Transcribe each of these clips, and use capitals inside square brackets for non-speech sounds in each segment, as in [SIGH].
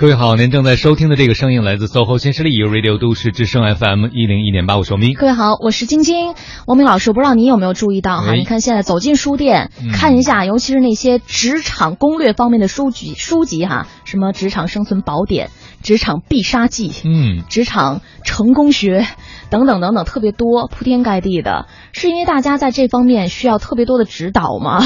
各位好，您正在收听的这个声音来自 SOHO 新势力 Radio 都市之声 FM 一零一点八，我是明。各位好，我是晶晶。王明老师，我不知道你有没有注意到哈？你看现在走进书店看一下，尤其是那些职场攻略方面的书籍，书籍哈，什么职场生存宝典、职场必杀技，嗯，职场成功学等等等等，特别多，铺天盖地的。是因为大家在这方面需要特别多的指导吗？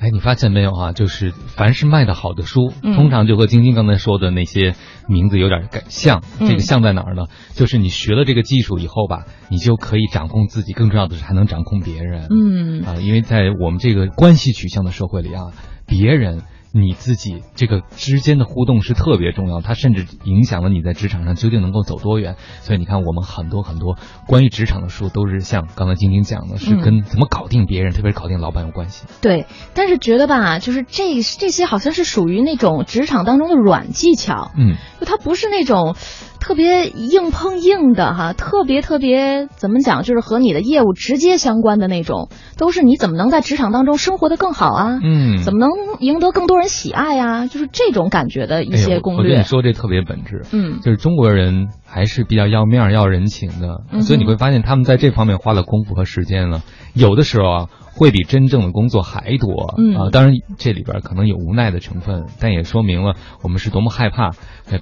哎，你发现没有啊？就是凡是卖的好的书，通常就和晶晶刚才说的那些名字有点像。这个像在哪儿呢？就是你学了这个技术以后吧，你就可以掌控自己，更重要的是还能掌控别人。嗯啊，因为在我们这个关系取向的社会里啊，别人。你自己这个之间的互动是特别重要，它甚至影响了你在职场上究竟能够走多远。所以你看，我们很多很多关于职场的书，都是像刚才晶晶讲的，是跟怎么搞定别人，特别是搞定老板有关系。对，但是觉得吧，就是这这些好像是属于那种职场当中的软技巧，嗯，就它不是那种。特别硬碰硬的哈，特别特别怎么讲，就是和你的业务直接相关的那种，都是你怎么能在职场当中生活的更好啊？嗯，怎么能赢得更多人喜爱啊？就是这种感觉的一些攻略。我跟你说，这特别本质。嗯，就是中国人还是比较要面要人情的，所以你会发现他们在这方面花了功夫和时间了。有的时候啊。会比真正的工作还多，嗯啊，当然这里边可能有无奈的成分，但也说明了我们是多么害怕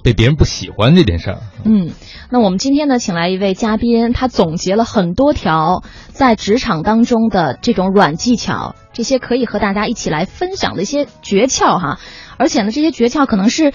被别人不喜欢这件事儿。嗯，那我们今天呢，请来一位嘉宾，他总结了很多条在职场当中的这种软技巧，这些可以和大家一起来分享的一些诀窍哈。而且呢，这些诀窍可能是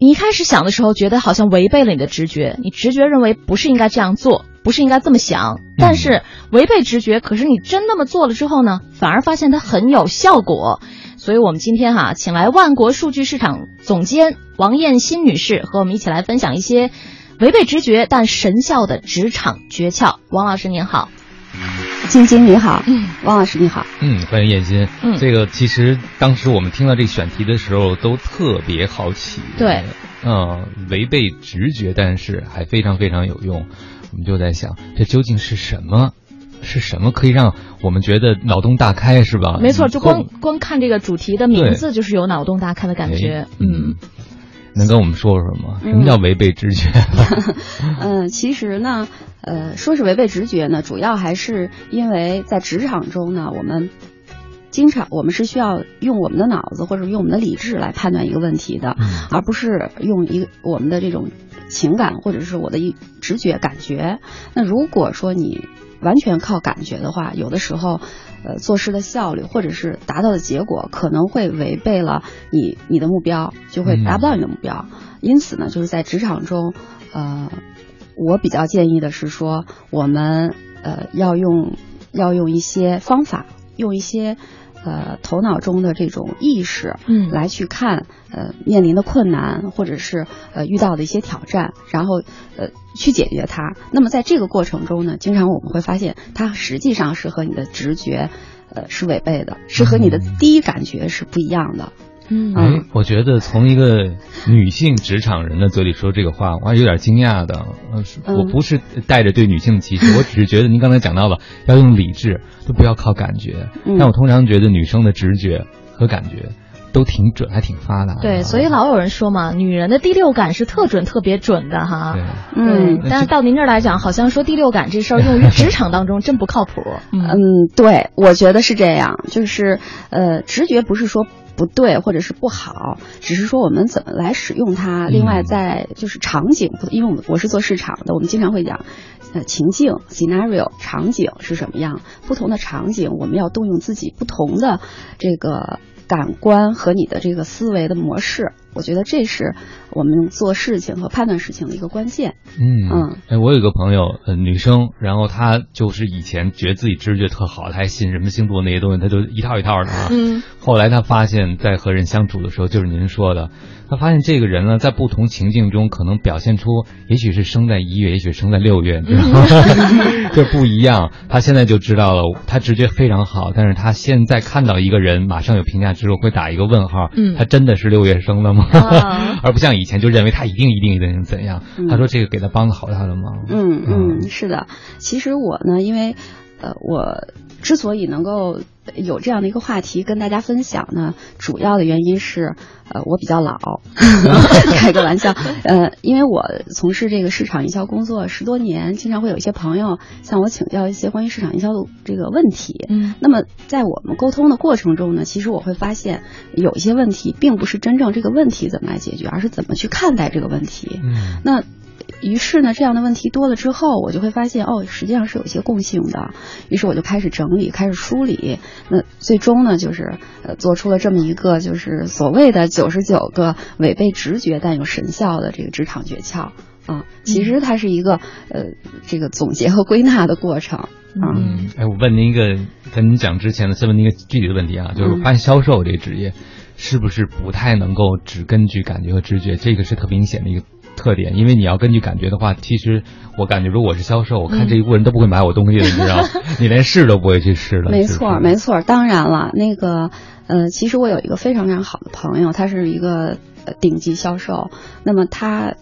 你一开始想的时候觉得好像违背了你的直觉，你直觉认为不是应该这样做。不是应该这么想，但是违背直觉。可是你真那么做了之后呢，反而发现它很有效果。所以我们今天哈，请来万国数据市场总监王艳新女士和我们一起来分享一些违背直觉但神效的职场诀窍。王老师您好，晶晶你好，王老师你好，嗯，欢迎艳新。嗯，这个其实当时我们听到这个选题的时候都特别好奇。对，嗯，违背直觉，但是还非常非常有用。我们就在想，这究竟是什么？是什么可以让我们觉得脑洞大开，是吧？没错，就光光看这个主题的名字，就是有脑洞大开的感觉。嗯，能跟我们说说吗？什么叫违背直觉？嗯，[LAUGHS] 其实呢，呃，说是违背直觉呢，主要还是因为在职场中呢，我们。经常我们是需要用我们的脑子或者用我们的理智来判断一个问题的，而不是用一个我们的这种情感或者是我的一直觉感觉。那如果说你完全靠感觉的话，有的时候，呃，做事的效率或者是达到的结果可能会违背了你你的目标，就会达不到你的目标。因此呢，就是在职场中，呃，我比较建议的是说，我们呃要用要用一些方法，用一些。呃，头脑中的这种意识，嗯，来去看呃面临的困难，或者是呃遇到的一些挑战，然后呃去解决它。那么在这个过程中呢，经常我们会发现，它实际上是和你的直觉呃是违背的，是和你的第一感觉是不一样的。嗯，哎，我觉得从一个女性职场人的嘴里说这个话，我还有点惊讶的。呃，我不是带着对女性的歧视，[LAUGHS] 我只是觉得您刚才讲到了要用理智，都不要靠感觉。但我通常觉得女生的直觉和感觉都挺准，还挺发达。对，所以老有人说嘛，女人的第六感是特准、特别准的哈。对，嗯，但是到您这儿来讲，好像说第六感这事儿用于职场当中真不靠谱。嗯，对，我觉得是这样，就是呃，直觉不是说。不对，或者是不好，只是说我们怎么来使用它。另外，在就是场景，因为我们我是做市场的，我们经常会讲，呃，情境 （scenario） 场景是什么样？不同的场景，我们要动用自己不同的这个感官和你的这个思维的模式。我觉得这是我们做事情和判断事情的一个关键。嗯嗯，哎，我有个朋友，呃，女生，然后她就是以前觉得自己直觉特好，她还信什么星座那些东西，她就一套一套的啊。嗯。后来她发现，在和人相处的时候，就是您说的，她发现这个人呢，在不同情境中，可能表现出，也许是生在一月，也许生在六月，知道吗？[LAUGHS] 这不一样。她现在就知道了，她直觉非常好，但是她现在看到一个人，马上有评价之后，会打一个问号。嗯。他真的是六月生的吗？啊，[LAUGHS] 而不像以前就认为他一定一定一定怎样。他说这个给他帮了好大的忙。嗯嗯，是的。其实我呢，因为呃，我之所以能够有这样的一个话题跟大家分享呢，主要的原因是，呃，我比较老，[LAUGHS] 开个玩笑，呃，因为我从事这个市场营销工作十多年，经常会有一些朋友向我请教一些关于市场营销的这个问题。嗯，那么在我们沟通的过程中呢，其实我会发现有一些问题并不是真正这个问题怎么来解决，而是怎么去看待这个问题。嗯，那。于是呢，这样的问题多了之后，我就会发现哦，实际上是有一些共性的。于是我就开始整理，开始梳理。那最终呢，就是呃，做出了这么一个就是所谓的九十九个违背直觉但有神效的这个职场诀窍啊。其实它是一个呃这个总结和归纳的过程啊。嗯，哎，我问您一个跟您讲之前的，先问您一个具体的问题啊，就是发现销售这个职业是不是不太能够只根据感觉和直觉？这个是特明显的一个。特点，因为你要根据感觉的话，其实我感觉，如果我是销售，我看这一波人都不会买我东西的，你知道，[LAUGHS] 你连试都不会去试的。没错，没错。当然了，那个，呃，其实我有一个非常非常好的朋友，他是一个顶级销售。那么他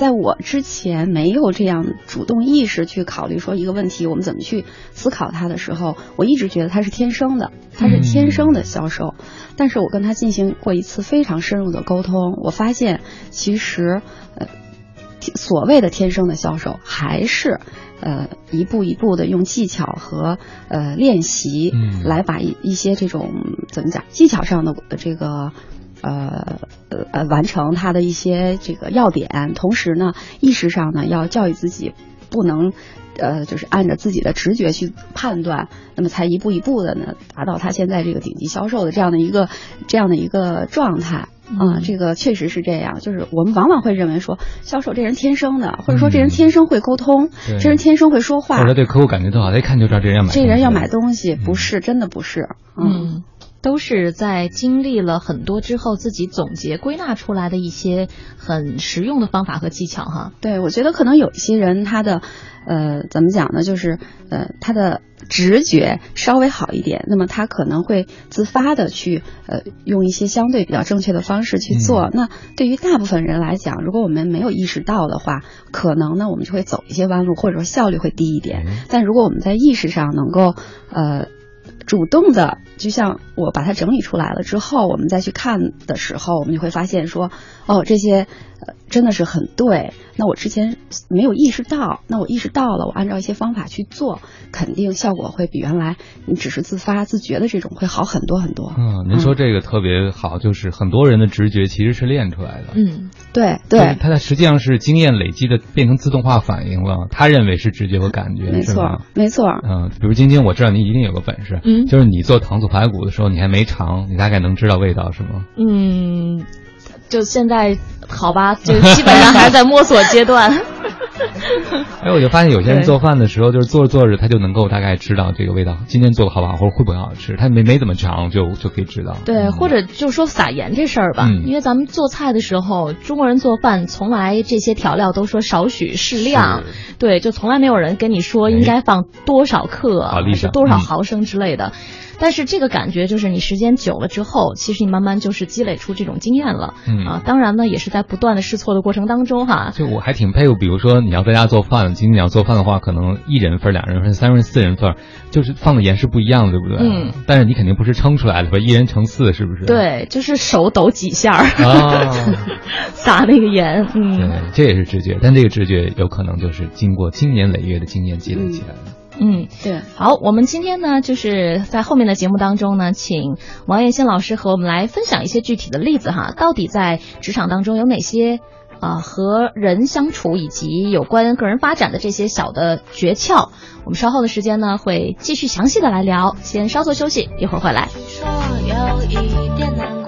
在我之前没有这样主动意识去考虑说一个问题，我们怎么去思考它的时候，我一直觉得它是天生的，它是天生的销售。但是我跟他进行过一次非常深入的沟通，我发现其实。呃，所谓的天生的销售，还是呃一步一步的用技巧和呃练习，来把一一些这种怎么讲技巧上的这个呃呃呃完成他的一些这个要点，同时呢意识上呢要教育自己不能呃就是按照自己的直觉去判断，那么才一步一步的呢达到他现在这个顶级销售的这样的一个这样的一个状态。啊，这个确实是这样，就是我们往往会认为说，销售这人天生的，或者说这人天生会沟通，这人天生会说话，或者对客户感觉特好，他一看就知道这人要买。这人要买东西，不是真的不是，嗯，都是在经历了很多之后，自己总结归纳出来的一些很实用的方法和技巧哈。对，我觉得可能有一些人他的。呃，怎么讲呢？就是呃，他的直觉稍微好一点，那么他可能会自发的去呃，用一些相对比较正确的方式去做。那对于大部分人来讲，如果我们没有意识到的话，可能呢，我们就会走一些弯路，或者说效率会低一点。但如果我们在意识上能够呃。主动的，就像我把它整理出来了之后，我们再去看的时候，我们就会发现说，哦，这些呃真的是很对。那我之前没有意识到，那我意识到了，我按照一些方法去做，肯定效果会比原来你只是自发自觉的这种会好很多很多。嗯，您说这个特别好，就是很多人的直觉其实是练出来的。嗯，对对，他在实际上是经验累积的，变成自动化反应了。他认为是直觉和感觉，没错，没错。嗯，比如晶晶，我知道您一定有个本事。嗯。就是你做糖醋排骨的时候，你还没尝，你大概能知道味道是吗？嗯，就现在好吧，[LAUGHS] 就基本上还是在摸索阶段。[LAUGHS] 哎，我就发现有些人做饭的时候，就是做着做着，他就能够大概知道这个味道今天做的好不好，或者会不会好吃，他没没怎么尝就就可以知道。对，或者就说撒盐这事儿吧，因为咱们做菜的时候，中国人做饭从来这些调料都说少许适量，对，就从来没有人跟你说应该放多少克，还是多少毫升之类的。但是这个感觉就是你时间久了之后，其实你慢慢就是积累出这种经验了。嗯啊，当然呢，也是在不断的试错的过程当中哈。就我还挺佩服，比如说你要在家做饭，今天你要做饭的话，可能一人份、两人份、三人、四人份，就是放的盐是不一样，对不对？嗯。但是你肯定不是称出来的，吧？一人乘四，是不是？对，就是手抖几下儿，啊，[LAUGHS] 撒那个盐。嗯，对，这也是直觉，但这个直觉有可能就是经过经年累月的经验积累起来的。嗯，对，好，我们今天呢，就是在后面的节目当中呢，请王艳新老师和我们来分享一些具体的例子哈，到底在职场当中有哪些啊和人相处以及有关个人发展的这些小的诀窍？我们稍后的时间呢，会继续详细的来聊，先稍作休息，一会儿回来。说有一点难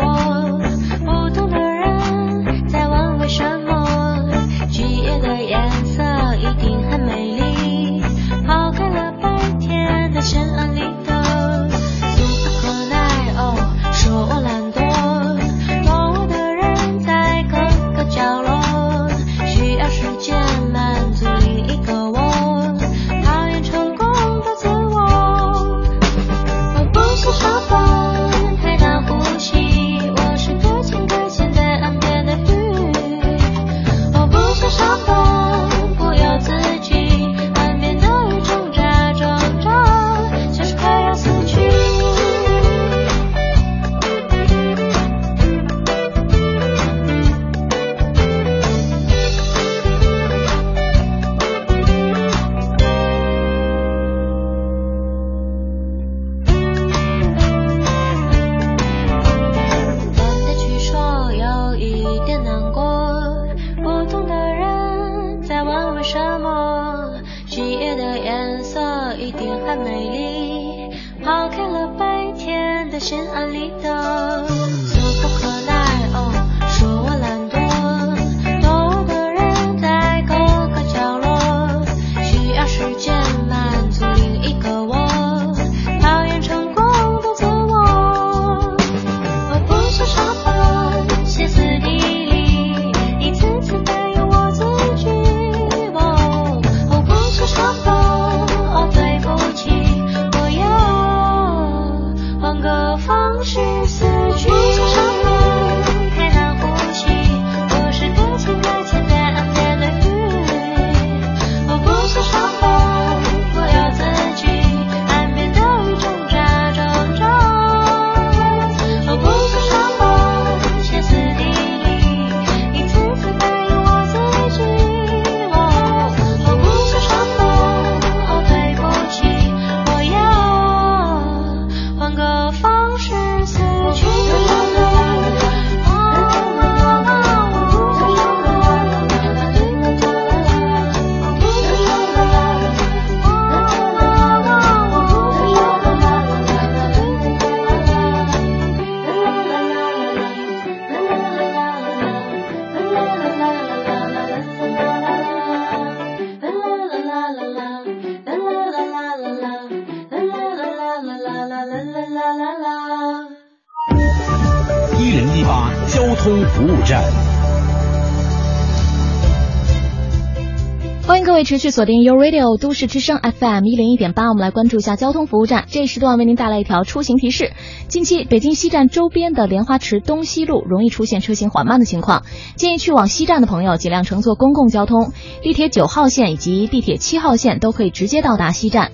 持续锁定 u Radio 都市之声 FM 一零一点八，我们来关注一下交通服务站。这一时段为您带来一条出行提示：近期北京西站周边的莲花池东西路容易出现车行缓慢的情况，建议去往西站的朋友尽量乘坐公共交通，地铁九号线以及地铁七号线都可以直接到达西站。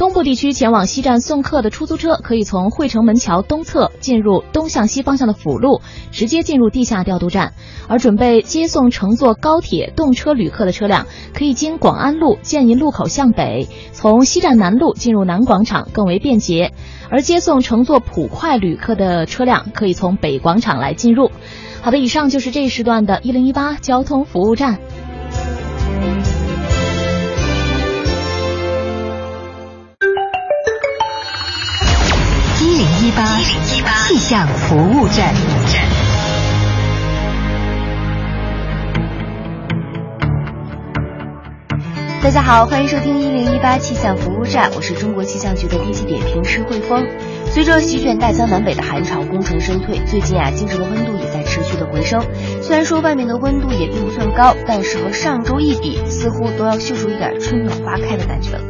东部地区前往西站送客的出租车，可以从汇城门桥东侧进入东向西方向的辅路，直接进入地下调度站；而准备接送乘坐高铁动车旅客的车辆，可以经广安路建银路口向北，从西站南路进入南广场，更为便捷；而接送乘坐普快旅客的车辆，可以从北广场来进入。好的，以上就是这一时段的一零一八交通服务站。八气象服务站。大家好，欢迎收听一零一八气象服务站，我是中国气象局的天气点评师汇丰。随着席卷大江南北的寒潮功成身退，最近啊，京城的温度也在持续的回升。虽然说外面的温度也并不算高，但是和上周一比，似乎都要嗅出一点春暖花开的感觉了。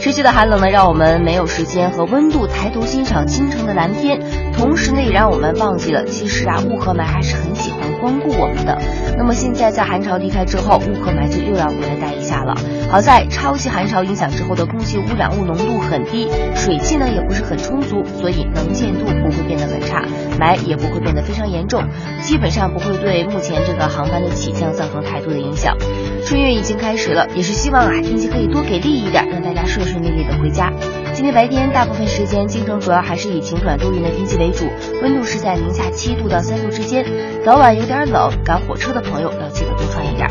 持续的寒冷呢，让我们没有时间和温度抬头欣赏京城的蓝天，同时呢，也让我们忘记了，其实啊，雾和霾还是很喜光顾我们的。那么现在在寒潮离开之后，雾和霾就又要回来待一下了。好在超级寒潮影响之后的空气污染物浓度很低，水汽呢也不是很充足，所以能见度不会变得很差，霾也不会变得非常严重，基本上不会对目前这个航班的起降造成太多的影响。春运已经开始了，也是希望啊天气可以多给力一点，让大家顺顺利利的回家。今天白天大部分时间，京城主要还是以晴转多云的天气为主，温度是在零下七度到三度之间，早晚有点冷，赶火车的朋友要记得多穿一点。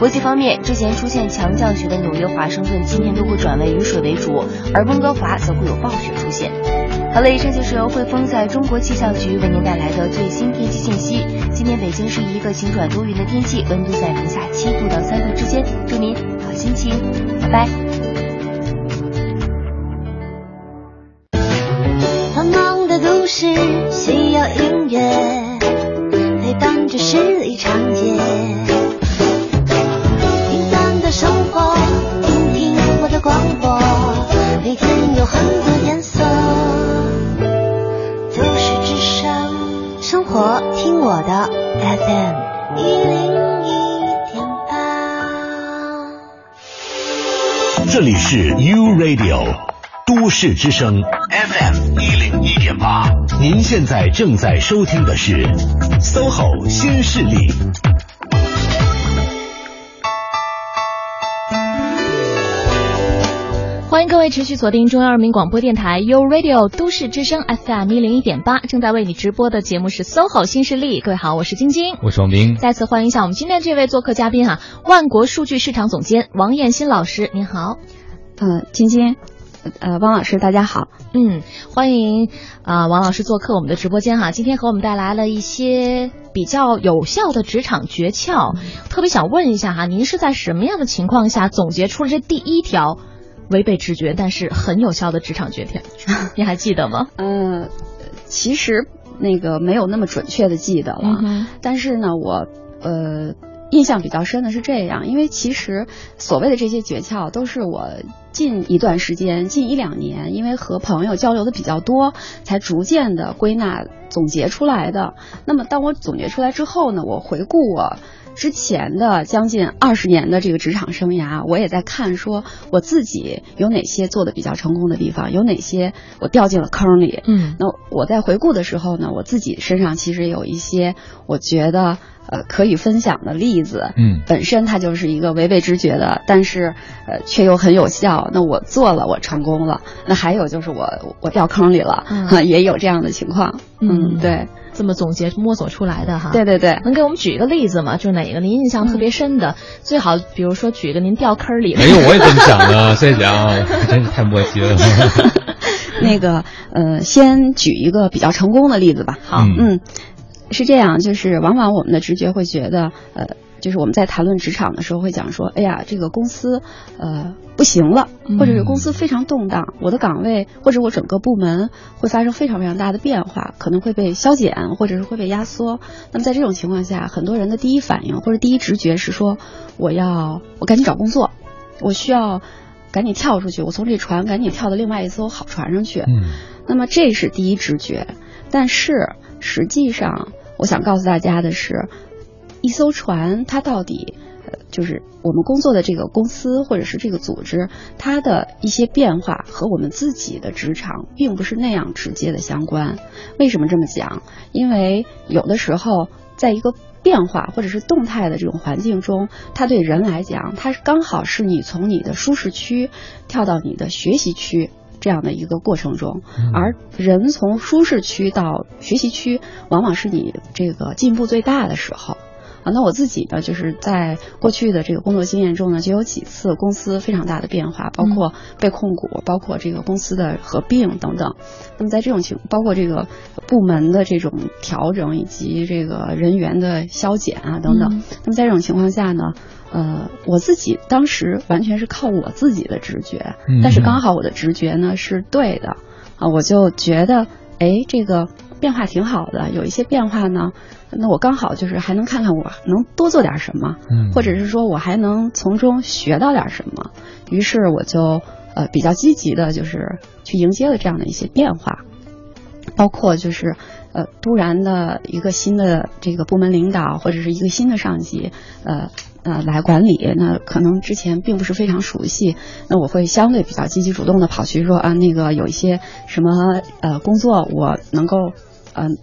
国际方面，之前出现强降雪的纽约、华盛顿今天都会转为雨水为主，而温哥华则会有暴雪出现。好了，以上就是由汇丰在中国气象局为您带来的最新天气信息。今天北京是一个晴转多云的天气，温度在零下七度到三度之间，祝您好心情，拜拜。忙的都市需要音乐陪伴着十里长街。平凡的生活，听听我的广播每天有很多颜色，都市之声，生活听我的 FM 一零一点八。这里是 U Radio 都市之声 FM 一零一点八，您现在正在收听的是 SOHO 新势力。欢迎各位持续锁定中央人民广播电台 u Radio 都市之声 FM 一零一点八，正在为你直播的节目是 SOHO 新势力。各位好，我是晶晶，我是王斌。再次欢迎一下我们今天这位做客嘉宾哈，万国数据市场总监王艳新老师，您好。嗯，晶晶，呃，汪老师，大家好。嗯，欢迎啊，王老师做客我们的直播间哈。今天和我们带来了一些比较有效的职场诀窍，特别想问一下哈，您是在什么样的情况下总结出了这第一条？违背直觉但是很有效的职场诀窍，[LAUGHS] 你还记得吗？嗯，其实那个没有那么准确的记得了，但是呢，我呃印象比较深的是这样，因为其实所谓的这些诀窍都是我近一段时间、近一两年，因为和朋友交流的比较多，才逐渐的归纳总结出来的。那么当我总结出来之后呢，我回顾我。之前的将近二十年的这个职场生涯，我也在看，说我自己有哪些做的比较成功的地方，有哪些我掉进了坑里。嗯，那我在回顾的时候呢，我自己身上其实有一些我觉得呃可以分享的例子。嗯，本身它就是一个违背直觉的，但是呃却又很有效。那我做了，我成功了。那还有就是我我掉坑里了，嗯 [LAUGHS] 也有这样的情况。嗯，对。这么总结摸索出来的哈，对对对，能给我们举一个例子吗？就是哪个您印象特别深的？最好比如说举一个您掉坑里。没有，我也这么想的。[LAUGHS] 谢谢啊，真是太默契了。[LAUGHS] 那个呃，先举一个比较成功的例子吧。好，嗯，是这样，就是往往我们的直觉会觉得，呃，就是我们在谈论职场的时候会讲说，哎呀，这个公司呃不行了或者是公司非常动荡，我的岗位或者我整个部门会发生非常非常大的变化，可能会被削减或者是会被压缩。那么在这种情况下，很多人的第一反应或者第一直觉是说，我要我赶紧找工作，我需要赶紧跳出去，我从这船赶紧跳到另外一艘好船上去。嗯，那么这是第一直觉，但是实际上，我想告诉大家的是，一艘船它到底。呃，就是我们工作的这个公司或者是这个组织，它的一些变化和我们自己的职场并不是那样直接的相关。为什么这么讲？因为有的时候，在一个变化或者是动态的这种环境中，它对人来讲，它是刚好是你从你的舒适区跳到你的学习区这样的一个过程中，而人从舒适区到学习区，往往是你这个进步最大的时候。啊，那我自己呢，就是在过去的这个工作经验中呢，就有几次公司非常大的变化，包括被控股，包括这个公司的合并等等。那么在这种情，包括这个部门的这种调整以及这个人员的削减啊等等。那么在这种情况下呢，呃，我自己当时完全是靠我自己的直觉，但是刚好我的直觉呢是对的啊，我就觉得，哎，这个变化挺好的，有一些变化呢。那我刚好就是还能看看我能多做点什么，嗯，或者是说我还能从中学到点什么，于是我就呃比较积极的，就是去迎接了这样的一些变化，包括就是呃突然的一个新的这个部门领导或者是一个新的上级，呃呃来管理，那可能之前并不是非常熟悉，那我会相对比较积极主动的跑去说啊那个有一些什么呃工作我能够嗯。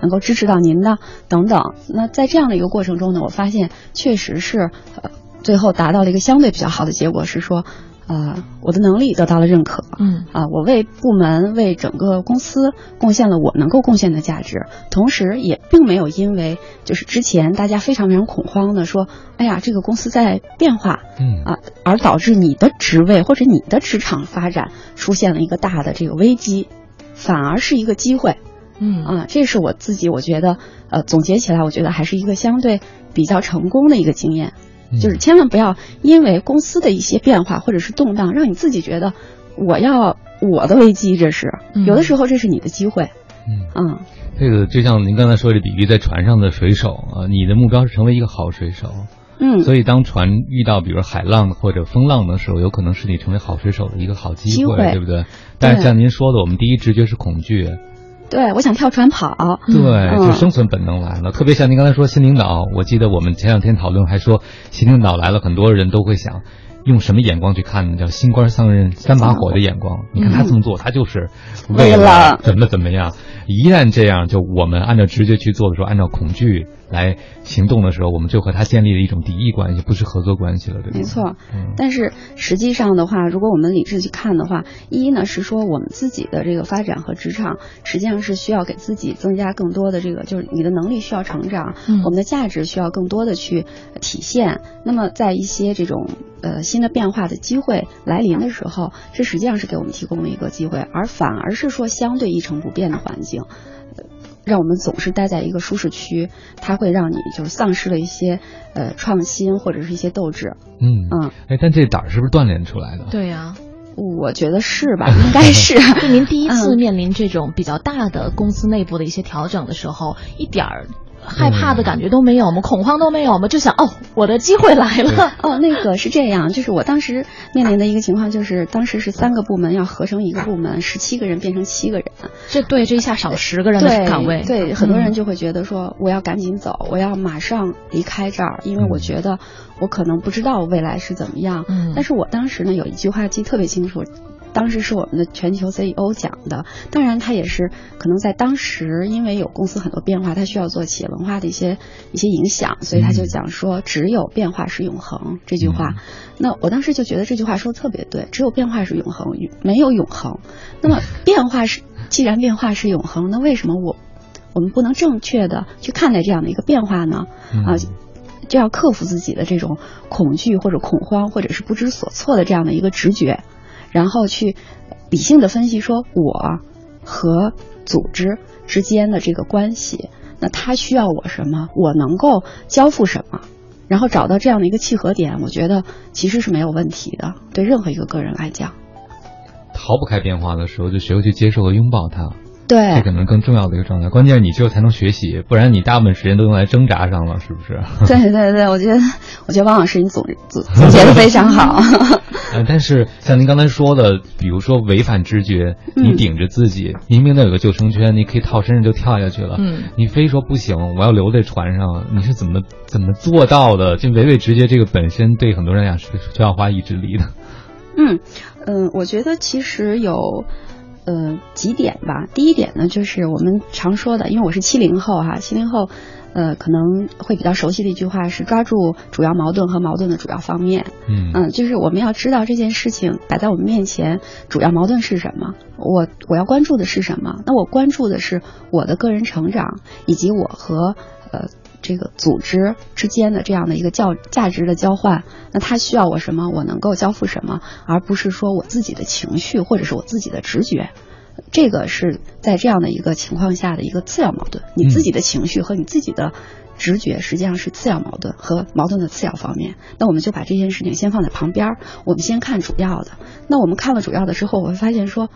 能够支持到您的等等，那在这样的一个过程中呢，我发现确实是，呃，最后达到了一个相对比较好的结果，是说，呃，我的能力得到了认可，嗯，啊，我为部门为整个公司贡献了我能够贡献的价值，同时也并没有因为就是之前大家非常非常恐慌的说，哎呀，这个公司在变化，嗯。啊，而导致你的职位或者你的职场发展出现了一个大的这个危机，反而是一个机会。嗯。啊，这是我自己，我觉得，呃，总结起来，我觉得还是一个相对比较成功的一个经验，就是千万不要因为公司的一些变化或者是动荡，让你自己觉得我要我的危机，这是有的时候这是你的机会，嗯，这个就像您刚才说的比喻，在船上的水手啊，你的目标是成为一个好水手，嗯，所以当船遇到比如海浪或者风浪的时候，有可能是你成为好水手的一个好机会，对不对？但是像您说的，我们第一直觉是恐惧。对，我想跳船跑。对，就生存本能来了。特别像您刚才说新领导，我记得我们前两天讨论还说新领导来了，很多人都会想用什么眼光去看呢？叫新官上任三把火的眼光。你看他这么做，他就是为了怎么怎么样。一旦这样，就我们按照直觉去做的时候，按照恐惧。来行动的时候，我们就和他建立了一种敌意关系，不是合作关系了，对吧？没错。但是实际上的话，如果我们理智去看的话，一呢是说我们自己的这个发展和职场，实际上是需要给自己增加更多的这个，就是你的能力需要成长，我们的价值需要更多的去体现。那么在一些这种呃新的变化的机会来临的时候，这实际上是给我们提供了一个机会，而反而是说相对一成不变的环境。让我们总是待在一个舒适区，它会让你就是丧失了一些呃创新或者是一些斗志。嗯嗯，哎，但这胆儿是不是锻炼出来的？对呀，我觉得是吧？[LAUGHS] 应该是。就您第一次面临这种比较大的公司内部的一些调整的时候，一点儿。害怕的感觉都没有吗？恐慌都没有吗？就想哦，我的机会来了。哦，那个是这样，就是我当时面临的一个情况，就是当时是三个部门要合成一个部门，十七个人变成七个人。这对，这一下少十个人的岗位。对，很多人就会觉得说，我要赶紧走，我要马上离开这儿，因为我觉得我可能不知道未来是怎么样。嗯。但是我当时呢，有一句话记得特别清楚。当时是我们的全球 CEO 讲的，当然他也是可能在当时，因为有公司很多变化，他需要做企业文化的一些一些影响，所以他就讲说，只有变化是永恒这句话。那我当时就觉得这句话说的特别对，只有变化是永恒，没有永恒。那么变化是，既然变化是永恒，[LAUGHS] 那为什么我我们不能正确的去看待这样的一个变化呢？啊，就要克服自己的这种恐惧或者恐慌或者是不知所措的这样的一个直觉。然后去理性的分析，说我和组织之间的这个关系，那他需要我什么，我能够交付什么，然后找到这样的一个契合点，我觉得其实是没有问题的，对任何一个个人来讲。逃不开变化的时候，就学会去接受和拥抱它。对，这可能更重要的一个状态。关键是你只有才能学习，不然你大部分时间都用来挣扎上了，是不是？对对对，我觉得，我觉得汪老师你总总总结的非常好。[LAUGHS] 呃，但是像您刚才说的，比如说违反直觉，你顶着自己，明明那有个救生圈，你可以套身上就跳下去了，嗯，你非说不行，我要留在船上，你是怎么怎么做到的？这违背直觉这个本身对很多人来讲是需要花意志力的。嗯嗯，我觉得其实有。呃，几点吧。第一点呢，就是我们常说的，因为我是七零后哈，七零后，呃，可能会比较熟悉的一句话是抓住主要矛盾和矛盾的主要方面。嗯嗯，就是我们要知道这件事情摆在我们面前，主要矛盾是什么？我我要关注的是什么？那我关注的是我的个人成长，以及我和呃。这个组织之间的这样的一个较价值的交换，那他需要我什么，我能够交付什么，而不是说我自己的情绪或者是我自己的直觉，这个是在这样的一个情况下的一个次要矛盾。你自己的情绪和你自己的直觉实际上是次要矛盾和矛盾的次要方面。那我们就把这件事情先放在旁边，我们先看主要的。那我们看了主要的之后，我会发现说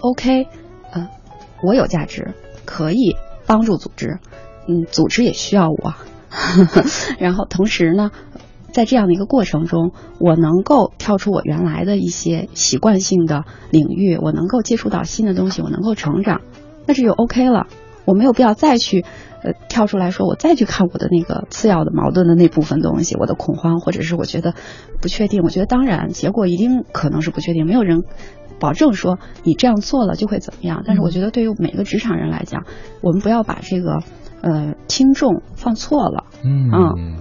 ，OK，呃，我有价值，可以帮助组织。嗯，组织也需要我，[LAUGHS] 然后同时呢，在这样的一个过程中，我能够跳出我原来的一些习惯性的领域，我能够接触到新的东西，我能够成长，那这就 OK 了。我没有必要再去呃跳出来说，我再去看我的那个次要的矛盾的那部分东西，我的恐慌或者是我觉得不确定。我觉得当然结果一定可能是不确定，没有人。保证说你这样做了就会怎么样，但是我觉得对于每个职场人来讲，我们不要把这个呃听众放错了。嗯，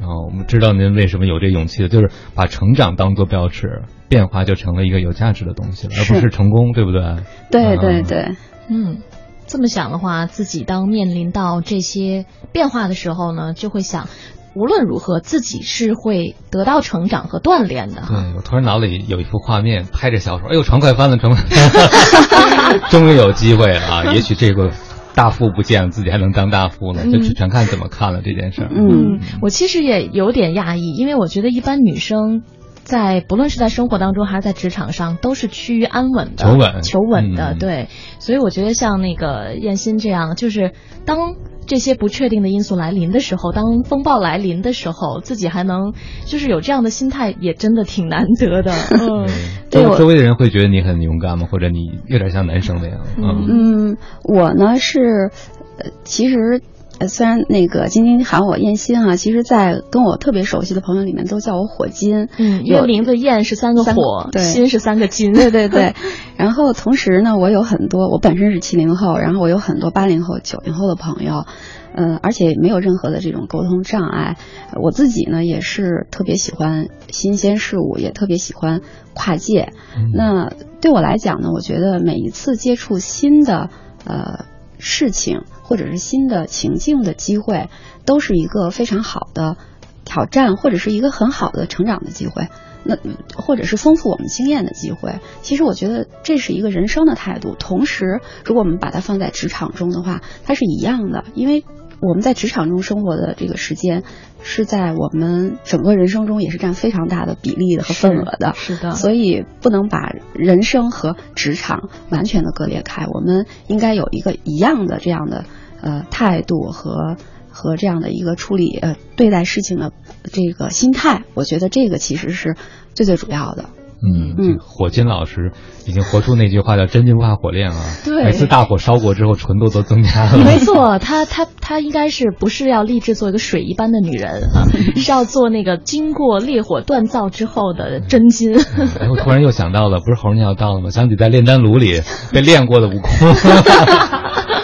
然后我们知道您为什么有这勇气的，就是把成长当做标尺，变化就成了一个有价值的东西了，而不是成功，对不对？对对对，嗯，这么想的话，自己当面临到这些变化的时候呢，就会想。无论如何，自己是会得到成长和锻炼的。对我突然脑里有一幅画面，拍着小手，哎呦，船快翻了，船快，[LAUGHS] [LAUGHS] 终于有机会了啊！也许这个大富不见了，自己还能当大富呢，就全看怎么看了这件事儿。嗯，我其实也有点讶异，因为我觉得一般女生。在不论是在生活当中还是在职场上，都是趋于安稳的，求稳，求稳的，对。所以我觉得像那个燕心这样，就是当这些不确定的因素来临的时候，当风暴来临的时候，自己还能就是有这样的心态，也真的挺难得的。[LAUGHS] 嗯，周周围的人会觉得你很勇敢吗？或者你有点像男生那样？嗯嗯，我呢是，呃，其实。呃，虽然那个晶晶喊我燕心哈，其实，在跟我特别熟悉的朋友里面都叫我火金。嗯，因为名字燕是三个火，对，心是三个金。对对对。然后同时呢，我有很多，我本身是七零后，然后我有很多八零后、九零后的朋友，嗯，而且没有任何的这种沟通障碍。我自己呢，也是特别喜欢新鲜事物，也特别喜欢跨界。那对我来讲呢，我觉得每一次接触新的呃事情。或者是新的情境的机会，都是一个非常好的挑战，或者是一个很好的成长的机会。那或者是丰富我们经验的机会。其实我觉得这是一个人生的态度。同时，如果我们把它放在职场中的话，它是一样的，因为。我们在职场中生活的这个时间，是在我们整个人生中也是占非常大的比例的和份额的。是的，所以不能把人生和职场完全的割裂开。我们应该有一个一样的这样的呃态度和和这样的一个处理呃对待事情的这个心态。我觉得这个其实是最最主要的。嗯嗯，火金老师已经活出那句话叫“真金不怕火炼”啊。对，每次大火烧过之后，纯度都增加了。没错，他他他应该是不是要立志做一个水一般的女人啊？[LAUGHS] 是要做那个经过烈火锻造之后的真金。哎，我突然又想到了，不是猴年要到了吗？想起在炼丹炉里被炼过的悟空。[LAUGHS]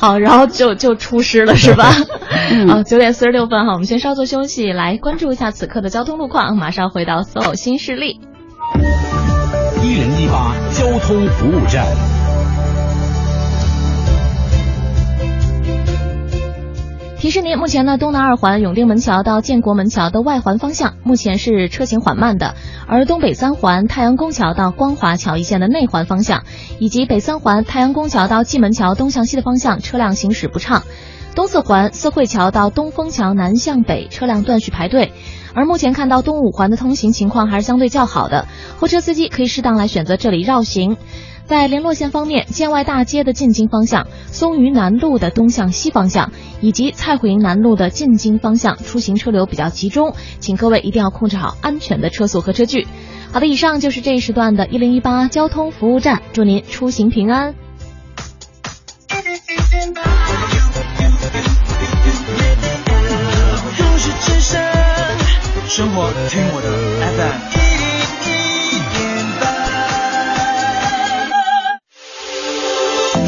好，[LAUGHS] 然后就就出师了，是吧？[LAUGHS] 啊，九点四十六分哈，我们先稍作休息，来关注一下此刻的交通路况，马上回到所有新势力。一零一八交通服务站。提示您，目前呢，东南二环永定门桥到建国门桥的外环方向，目前是车行缓慢的；而东北三环太阳宫桥到光华桥一线的内环方向，以及北三环太阳宫桥到蓟门桥东向西的方向，车辆行驶不畅。东四环四惠桥到东风桥南向北车辆断续排队，而目前看到东五环的通行情况还是相对较好的，货车司机可以适当来选择这里绕行。在联络线方面，建外大街的进京方向、松榆南路的东向西方向以及蔡虎营南路的进京方向出行车流比较集中，请各位一定要控制好安全的车速和车距。好的，以上就是这一时段的一零一八交通服务站，祝您出行平安。生活听我的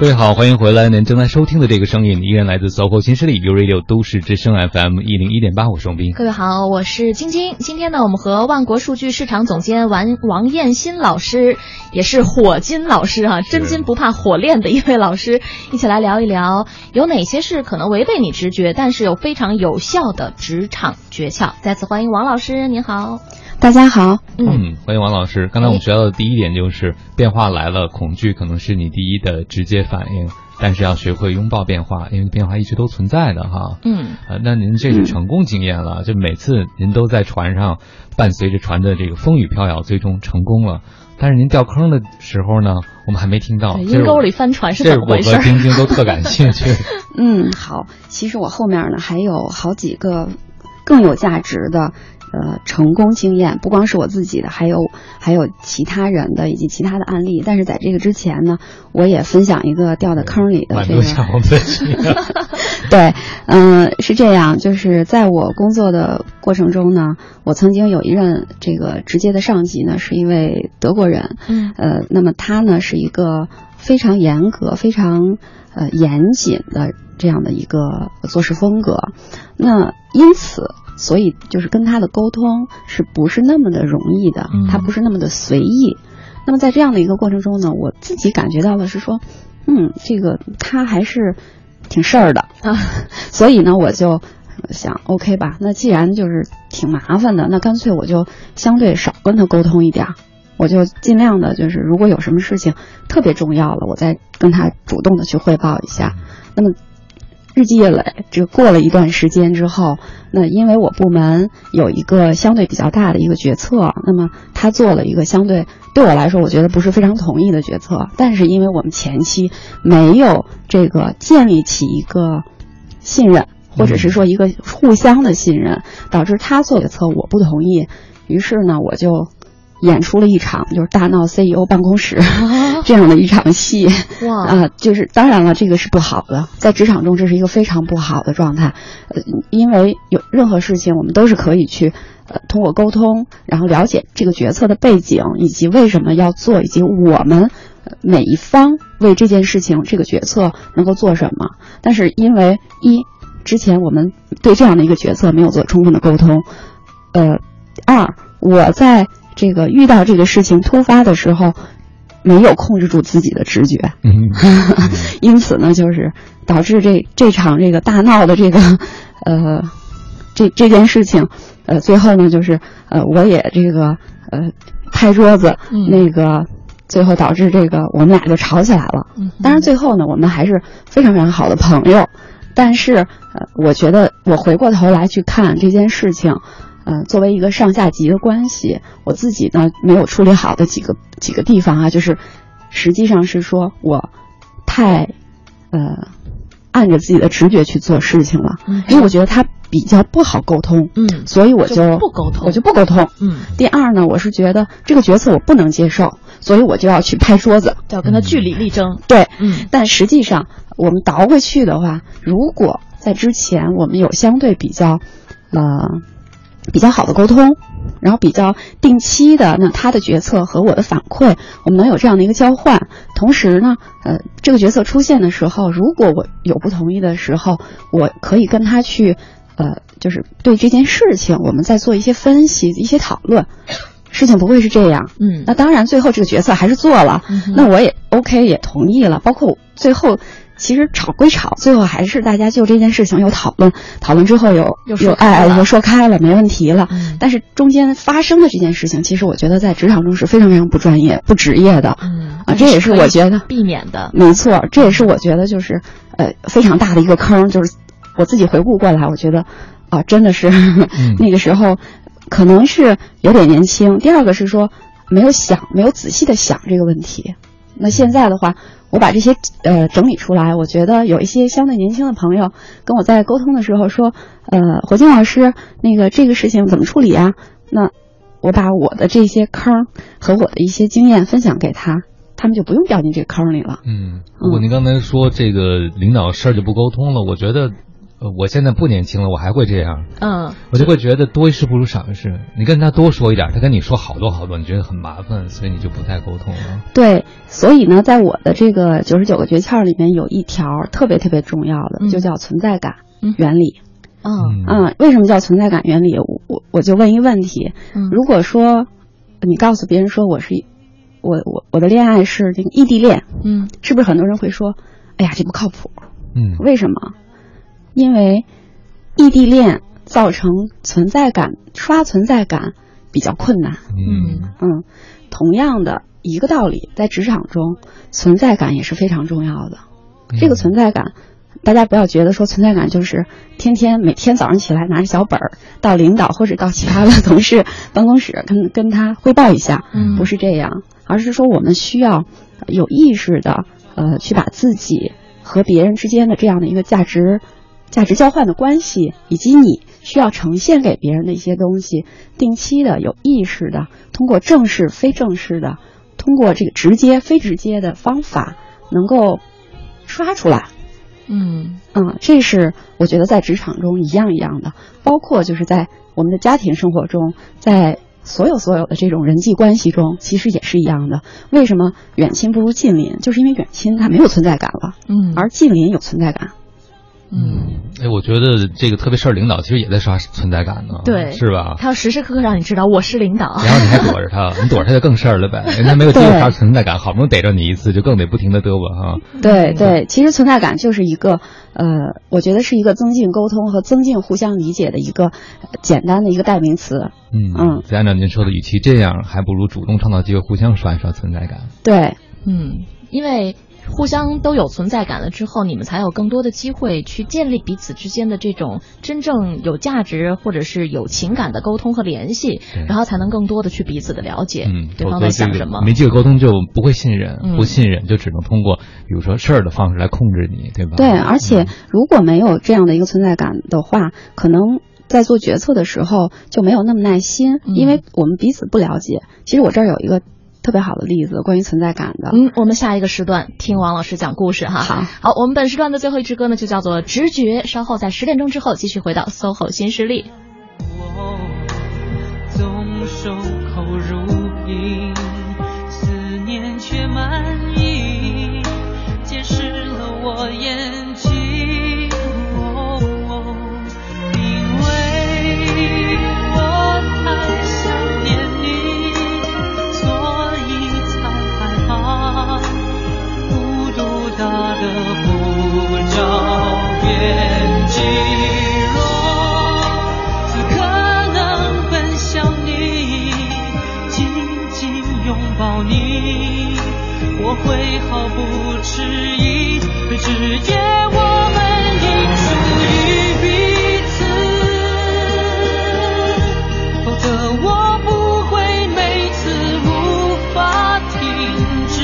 各位好，欢迎回来。您正在收听的这个声音依然来自 SOHO 新势力 U Radio 都市之声 FM 一零一点八，我是王斌。各位好，我是晶晶。今天呢，我们和万国数据市场总监王王艳新老师，也是火金老师哈、真金不怕火炼的一位老师，一起来聊一聊有哪些是可能违背你直觉，但是有非常有效的职场诀窍。再次欢迎王老师，您好。大家好，嗯，欢迎王老师。刚才我们学到的第一点就是，变化来了，恐惧可能是你第一的直接反应，但是要学会拥抱变化，因为变化一直都存在的哈。嗯，呃，那您这是成功经验了，就每次您都在船上，伴随着船的这个风雨飘摇，最终成功了。但是您掉坑的时候呢，我们还没听到。阴沟里翻船是这是我怎么回事和？晶晶都特感兴趣。[LAUGHS] 嗯，好，其实我后面呢还有好几个更有价值的。呃，成功经验不光是我自己的，还有还有其他人的以及其他的案例。但是在这个之前呢，我也分享一个掉在坑里的这个。满足一下我们的心愿。对，嗯、是这样，就是在我工作的过程中呢，我曾经有一任这个直接的上级呢，是一位德国人，嗯呃，那么他呢是一个非常严格、非常呃严谨的这样的一个做事风格，那因此。所以，就是跟他的沟通是不是那么的容易的？嗯他不是那么的随意。那么在这样的一个过程中呢，我自己感觉到的是说，嗯，这个他还是挺事儿的啊，[LAUGHS] 所以呢，我就想，OK 吧，那既然就是挺麻烦的，那干脆我就相对少跟他沟通一点儿，我就尽量的，就是如果有什么事情特别重要了，我再跟他主动的去汇报一下。那么日积月累，这过了一段时间之后，那因为我部门有一个相对比较大的一个决策，那么他做了一个相对对我来说，我觉得不是非常同意的决策，但是因为我们前期没有这个建立起一个信任，或者是说一个互相的信任，导致他做决策我不同意，于是呢，我就演出了一场就是大闹 CEO 办公室 [LAUGHS] 这样的一场戏。哇，啊、[LAUGHS] 就是当然了，这个是不好的，在职场中这是一个非常不好的状态，呃，因为有任何事情我们都是可以去，呃，通过沟通，然后了解这个决策的背景以及为什么要做，以及我们呃每一方为这件事情这个决策能够做什么。但是因为一之前我们对这样的一个决策没有做充分的沟通，呃，二我在这个遇到这个事情突发的时候。没有控制住自己的直觉，嗯，[LAUGHS] 因此呢，就是导致这这场这个大闹的这个，呃，这这件事情，呃，最后呢，就是呃，我也这个呃拍桌子，嗯那个最后导致这个我们俩就吵起来了。嗯当然最后呢，我们还是非常非常好的朋友，但是呃，我觉得我回过头来去看这件事情。呃，作为一个上下级的关系，我自己呢没有处理好的几个几个地方啊，就是实际上是说我太呃按着自己的直觉去做事情了，嗯。因为我觉得他比较不好沟通，嗯。所以我就就不沟通。我就不沟通。嗯，第二呢，我是觉得这个决策我不能接受，所以我就要去拍桌子。就要跟他据理力争。对，嗯。但实际上我们倒回去的话，如果在之前我们有相对比较，呃，比较好的沟通，然后比较定期的，那他的决策和我的反馈，我们能有这样的一个交换。同时呢，呃，这个角色出现的时候，如果我有不同意的时候，我可以跟他去，呃，就是对这件事情，我们再做一些分析、一些讨论。事情不会是这样，嗯那当然最后这个决策还是做了，嗯那我也 OK 也同意了，包括最后其实吵归吵，最后还是大家就这件事情有讨论，讨论之后有又说有开了哎又说开了，没问题了。嗯但是中间发生的这件事情，其实我觉得在职场中是非常非常不专业、不职业的。嗯啊，这也是我觉得避免的。没错，这也是我觉得就是呃非常大的一个坑，就是我自己回顾过来，我觉得啊真的是、[LAUGHS] 那个时候可能是有点年轻。第二个是说没有想，没有仔细的想这个问题。那现在的话，我把这些呃整理出来，我觉得有一些相对年轻的朋友跟我在沟通的时候说，呃，火金老师，那个这个事情怎么处理啊？那我把我的这些坑和我的一些经验分享给他，他们就不用掉进这个坑里了。嗯，如果您刚才说这个领导事儿就不沟通了，我觉得，呃，我现在不年轻了，我还会这样，嗯，我就会觉得多一事不如少一事。你跟他多说一点，他跟你说好多好多，你觉得很麻烦，所以你就不太沟通了。对，所以呢，在我的这个九十九个诀窍里面有一条特别特别重要的，嗯就叫存在感嗯原理。嗯嗯，为什么叫存在感原理？我我我就问一个问题：嗯如果说你告诉别人说我是我我我的恋爱是这个异地恋，嗯是不是很多人会说，哎呀，这不靠谱？嗯为什么？因为异地恋造成存在感刷存在感比较困难。嗯嗯，同样的一个道理，在职场中，存在感也是非常重要的。这个存在感，大家不要觉得说存在感就是天天每天早上起来拿着小本儿到领导或者到其他的同事办公室跟跟他汇报一下，嗯不是这样，而是说我们需要有意识的呃去把自己和别人之间的这样的一个价值价值交换的关系，以及你需要呈现给别人的一些东西，定期的、有意识的，通过正式、非正式的，通过这个直接、非直接的方法，能够刷出来。嗯嗯，这是我觉得在职场中一样一样的，包括就是在我们的家庭生活中，在所有所有的这种人际关系中，其实也是一样的。为什么远亲不如近邻？就是因为远亲他没有存在感了，嗯而近邻有存在感。嗯，哎，我觉得这个特别事儿领导其实也在刷存在感呢，对，是吧？他要时时刻刻让你知道我是领导。然后你还躲着他，你躲着他就更事儿了呗。人家没有 [LAUGHS] 机会刷存在感，好不容易逮着你一次，就更得不停的嘚啵哈。对对，其实存在感就是一个呃，我觉得是一个增进沟通和增进互相理解的一个呃简单的一个代名词。嗯嗯，再按照您说的，与其这样，还不如主动创造机会，互相刷一刷存在感。对，嗯，因为互相都有存在感了之后，你们才有更多的机会去建立彼此之间的这种真正有价值或者是有情感的沟通和联系，然后才能更多的去彼此的了解，嗯，对方在想什么。没机会沟通就不会信任，嗯不信任就只能通过比如说事儿的方式来控制你，对吧？对，而且如果没有这样的一个存在感的话，可能在做决策的时候就没有那么耐心，嗯因为我们彼此不了解。其实我这儿有一个特别好的例子，关于存在感的。嗯，我们下一个时段听王老师讲故事哈。好，好，我们本时段的最后一支歌呢，就叫做《直觉》。稍后在十点钟之后继续回到 SOHO 新势力。总守口如瓶，思念却满溢，溅湿了我眼我会毫不迟疑的直觉，我们应属于彼此，否则我不会每次无法停止。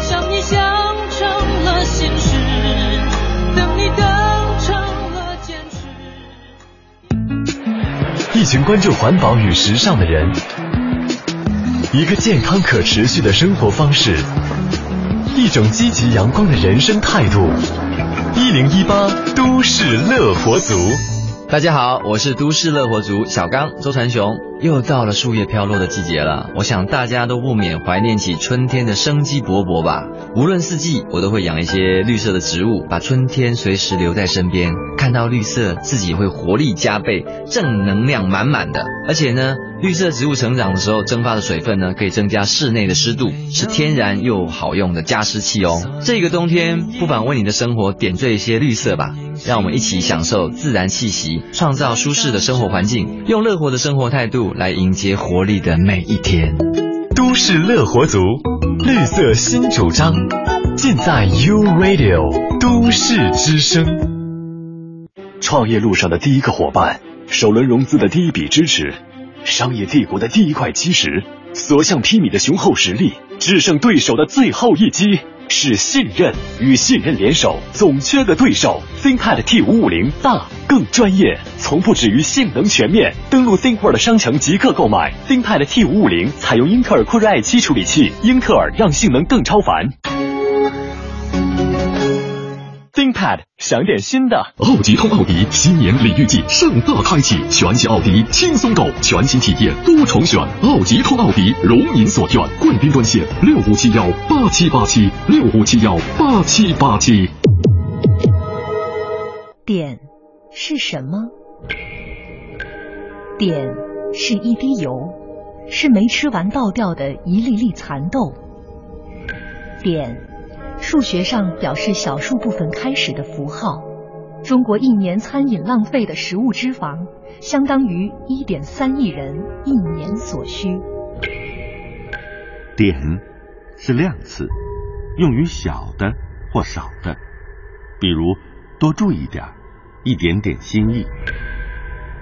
想你想成了现实，等你等成了坚持。一群关注环保与时尚的人，一个健康可持续的生活方式，一种积极阳光的人生态度。一零一八都市乐活族。大家好，我是都市乐活族小刚周传雄。又到了树叶飘落的季节了，我想大家都不免怀念起春天的生机勃勃吧。无论四季，我都会养一些绿色的植物，把春天随时留在身边。看到绿色，自己会活力加倍，正能量满满的。而且呢，绿色植物成长的时候蒸发的水分呢，可以增加室内的湿度，是天然又好用的加湿器哦。这个冬天，不妨为你的生活点缀一些绿色吧，让我们一起享受自然气息，创造舒适的生活环境，用乐活的生活态度来迎接活力的每一天。都市乐活族，绿色新主张，尽在 U Radio 都市之声。创业路上的第一个伙伴，首轮融资的第一笔支持，商业帝国的第一块基石，所向披靡的雄厚实力，制胜对手的最后一击，是信任与信任联手，总缺个对手。ThinkPad T 五五零大更专业，从不止于性能全面。登录 ThinkPad 商城即刻购买 ThinkPad T 五五零，采用英特尔酷睿 i 七处理器，英特尔让性能更超凡。想点新的。奥迪通奥迪新年礼遇季盛大开启，全系奥迪轻松购，全新体验多重选。奥迪通奥迪如您所愿，贵宾专线六五七幺八七八七六五七幺八七八七。点是什么？点是一滴油，是没吃完倒掉的一粒粒蚕豆。碘。数学上表示小数部分开始的符号。中国一年餐饮浪费的食物脂肪，相当于一点三亿人一年所需。碘是量词，用于小的或少的，比如多注意点，一点点心意。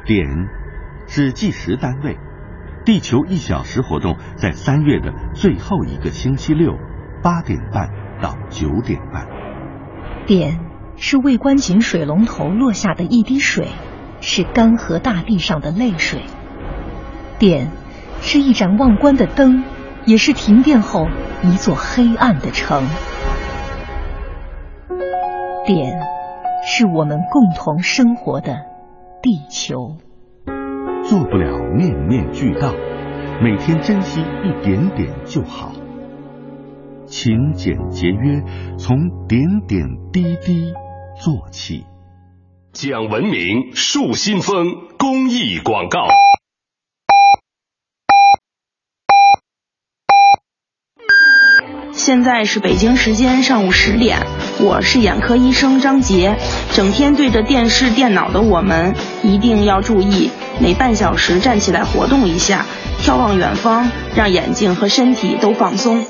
碘是计时单位，地球一小时活动在三月的最后一个星期六八点半。到九点半。点是未关紧水龙头落下的一滴水，是干涸大地上的泪水。点是一盏忘关的灯，也是停电后一座黑暗的城。点是我们共同生活的地球。做不了面面俱到，每天珍惜一点点就好。勤俭节约，从点点滴滴做起。讲文明树新风公益广告。现在是北京时间上午十点，我是眼科医生张杰。整天对着电视、电脑的我们，一定要注意，每半小时站起来活动一下，眺望远方，让眼睛和身体都放松。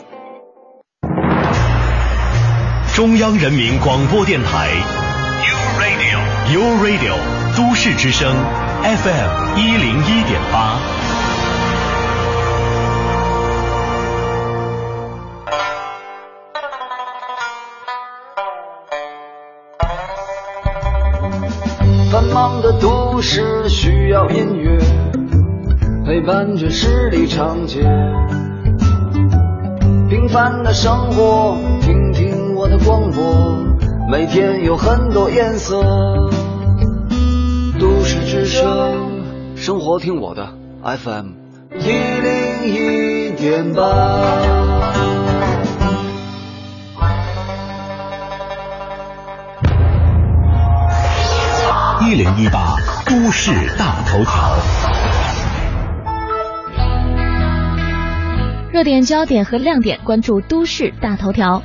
中央人民广播电台，U Radio，U Radio，都市之声，FM 一零一点八。繁忙的都市需要音乐陪伴着十里长街，平凡的生活。我的广播每天有很多颜色，都市之声，生活听我的 FM 一零一点八，一零一八都市大头条，热点焦点和亮点，关注都市大头条。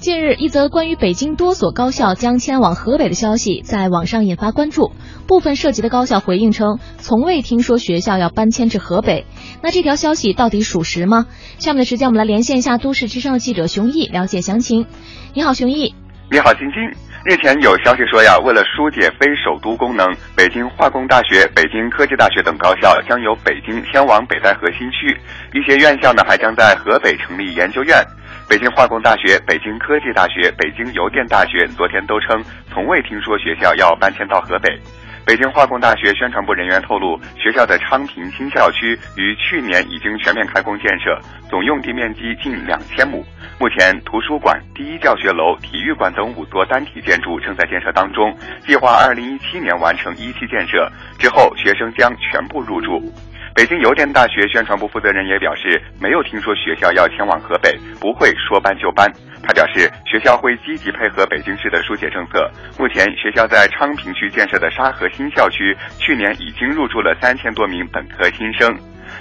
近日，一则关于北京多所高校将迁往河北的消息在网上引发关注。部分涉及的高校回应称，从未听说学校要搬迁至河北。那这条消息到底属实吗？下面的时间，我们来连线一下都市之声的记者熊毅，了解详情。你好，熊毅。你好，晶晶。日前有消息说呀，为了疏解非首都功能，北京化工大学、北京科技大学等高校将由北京迁往北戴河新区，一些院校呢还将在河北成立研究院。北京化工大学、北京科技大学、北京邮电大学昨天都称，从未听说学校要搬迁到河北。北京化工大学宣传部人员透露，学校的昌平新校区于去年已经全面开工建设，总用地面积近两千亩。目前，图书馆、第一教学楼、体育馆等五座单体建筑正在建设当中，计划二零一七年完成一期建设，之后学生将全部入住。北京邮电大学宣传部负责人也表示，没有听说学校要迁往河北，不会说搬就搬。他表示，学校会积极配合北京市的疏解政策。目前，学校在昌平区建设的沙河新校区，去年已经入住了三千多名本科新生。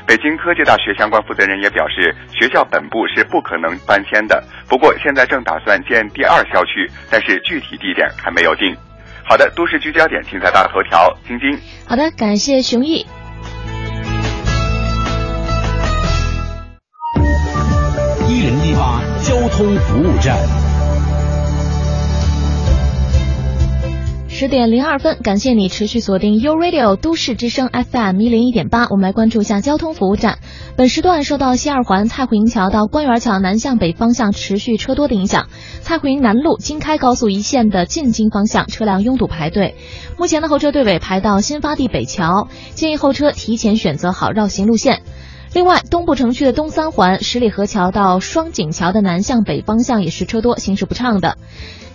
北京科技大学相关负责人也表示，学校本部是不可能搬迁的，不过现在正打算建第二校区，但是具体地点还没有定。好的，都市聚焦点，尽在大头条。晶晶，好的，感谢熊毅。八交通服务站。十点零二分，感谢你持续锁定 U Radio 都市之声 FM 一零一点八。我们来关注一下交通服务站。本时段受到西二环蔡胡营桥到官园桥南向北方向持续车多的影响，蔡胡营南路京开高速一线的进京方向车辆拥堵排队。目前的候车队尾排到新发地北桥，建议候车提前选择好绕行路线。另外，东部城区的东三环十里河桥到双井桥的南向北方向也是车多，行驶不畅的。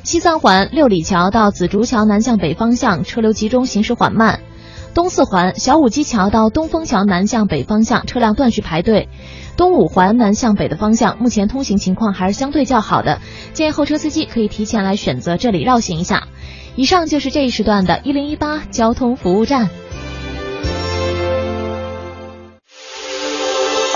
西三环六里桥到紫竹桥南向北方向车流集中，行驶缓慢；东四环小武基桥到东风桥南向北方向车辆断续排队；东五环南向北的方向目前通行情况还是相对较好的，建议候车司机可以提前来选择这里绕行一下。以上就是这一时段的一零一八交通服务站。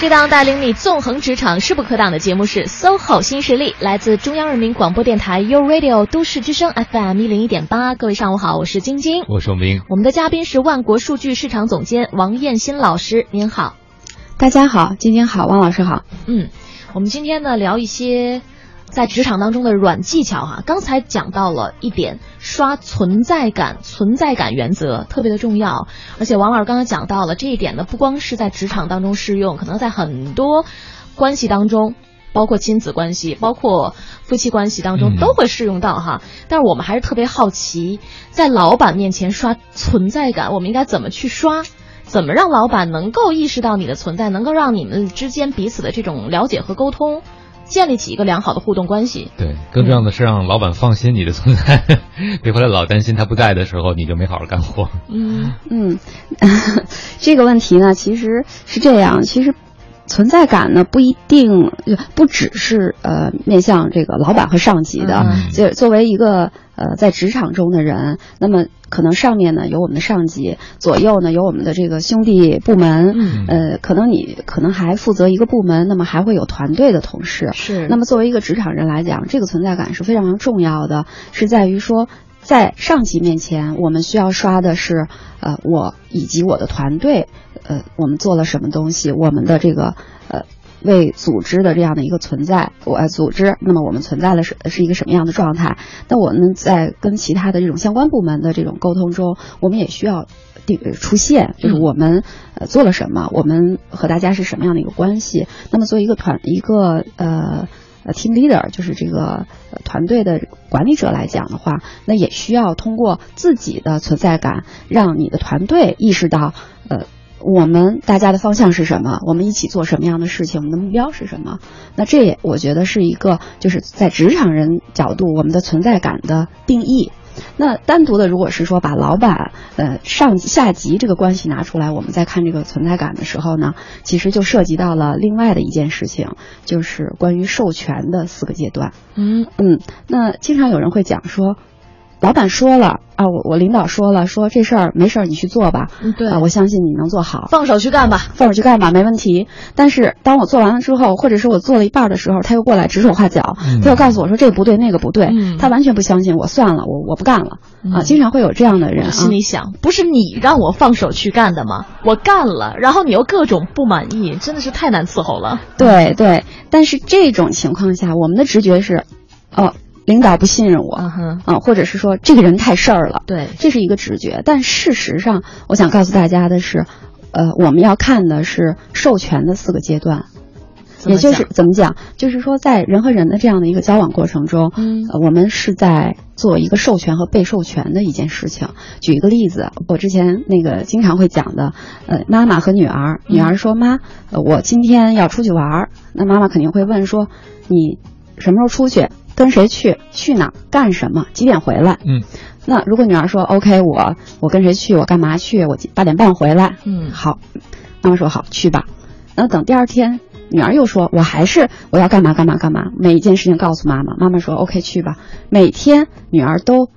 这档带领你纵横职场、势不可挡的节目是 SOHO 新势力，来自中央人民广播电台 u Radio 都市之声 FM 一零一点八。各位上午好，我是晶晶，我是王冰。我们的嘉宾是万国数据市场总监王艳新老师，您好。大家好，晶晶好，王老师好。嗯，我们今天呢聊一些。在职场当中的软技巧哈，刚才讲到了一点，刷存在感，存在感原则特别的重要。而且王老师刚才讲到了这一点呢，不光是在职场当中适用，可能在很多关系当中，包括亲子关系，包括夫妻关系当中都会适用到哈。但是我们还是特别好奇，在老板面前刷存在感，我们应该怎么去刷？怎么让老板能够意识到你的存在，能够让你们之间彼此的这种了解和沟通？建立起一个良好的互动关系。对，更重要的是让老板放心你的存在，[LAUGHS] 别回来老担心他不在的时候你就没好好干活。嗯嗯，[LAUGHS] 这个问题呢，其实是这样，其实。存在感呢，不一定不只是呃面向这个老板和上级的。就作为一个呃在职场中的人，那么可能上面呢有我们的上级，左右呢有我们的这个兄弟部门。呃，可能你可能还负责一个部门，那么还会有团队的同事。是。那么作为一个职场人来讲，这个存在感是非常重要的，是在于说。在上级面前，我们需要刷的是，呃，我以及我的团队，呃，我们做了什么东西，我们的这个，呃，为组织的这样的一个存在，我组织，那么我们存在的是是一个什么样的状态？那我们在跟其他的这种相关部门的这种沟通中，我们也需要定出现，就是我们呃做了什么，我们和大家是什么样的一个关系？那么作为一个团一个呃。呃，team leader 就是这个团队的管理者来讲的话，那也需要通过自己的存在感，让你的团队意识到，呃，我们大家的方向是什么，我们一起做什么样的事情，我们的目标是什么。那这也我觉得是一个就是在职场人角度，我们的存在感的定义。那单独的，如果是说把老板、呃上下级这个关系拿出来，我们再看这个存在感的时候呢，其实就涉及到了另外的一件事情，就是关于授权的四个阶段。嗯嗯，那经常有人会讲说。老板说了啊，我我领导说了，说这事儿没事儿，你去做吧。嗯，对啊，我相信你能做好，放手去干吧，放手去干吧，没问题。但是当我做完了之后，或者是我做了一半的时候，他又过来指手画脚，他又告诉我说这个不对，那个不对，他完全不相信我，算了，我我不干了啊。经常会有这样的人，心里想，不是你让我放手去干的吗？我干了，然后你又各种不满意，真的是太难伺候了。对对，但是这种情况下，我们的直觉是，哦。领导不信任我，啊，或者是说这个人太事儿了，对，这是一个直觉。但事实上，我想告诉大家的是，呃，我们要看的是授权的四个阶段。也就是怎么讲，就是说，在人和人的这样的一个交往过程中，嗯呃我们是在做一个授权和被授权的一件事情。举一个例子，我之前那个经常会讲的，呃，妈妈和女儿，女儿说妈，呃我今天要出去玩儿，那妈妈肯定会问说，你什么时候出去？跟谁去？去哪儿？干什么？几点回来？嗯，那如果女儿说 OK，我我跟谁去？我干嘛去？我八点半回来。嗯好，妈妈说好，去吧。那等第二天，女儿又说，我还是我要干嘛干嘛干嘛，每一件事情告诉妈妈。妈妈说 OK，去吧。每天女儿都，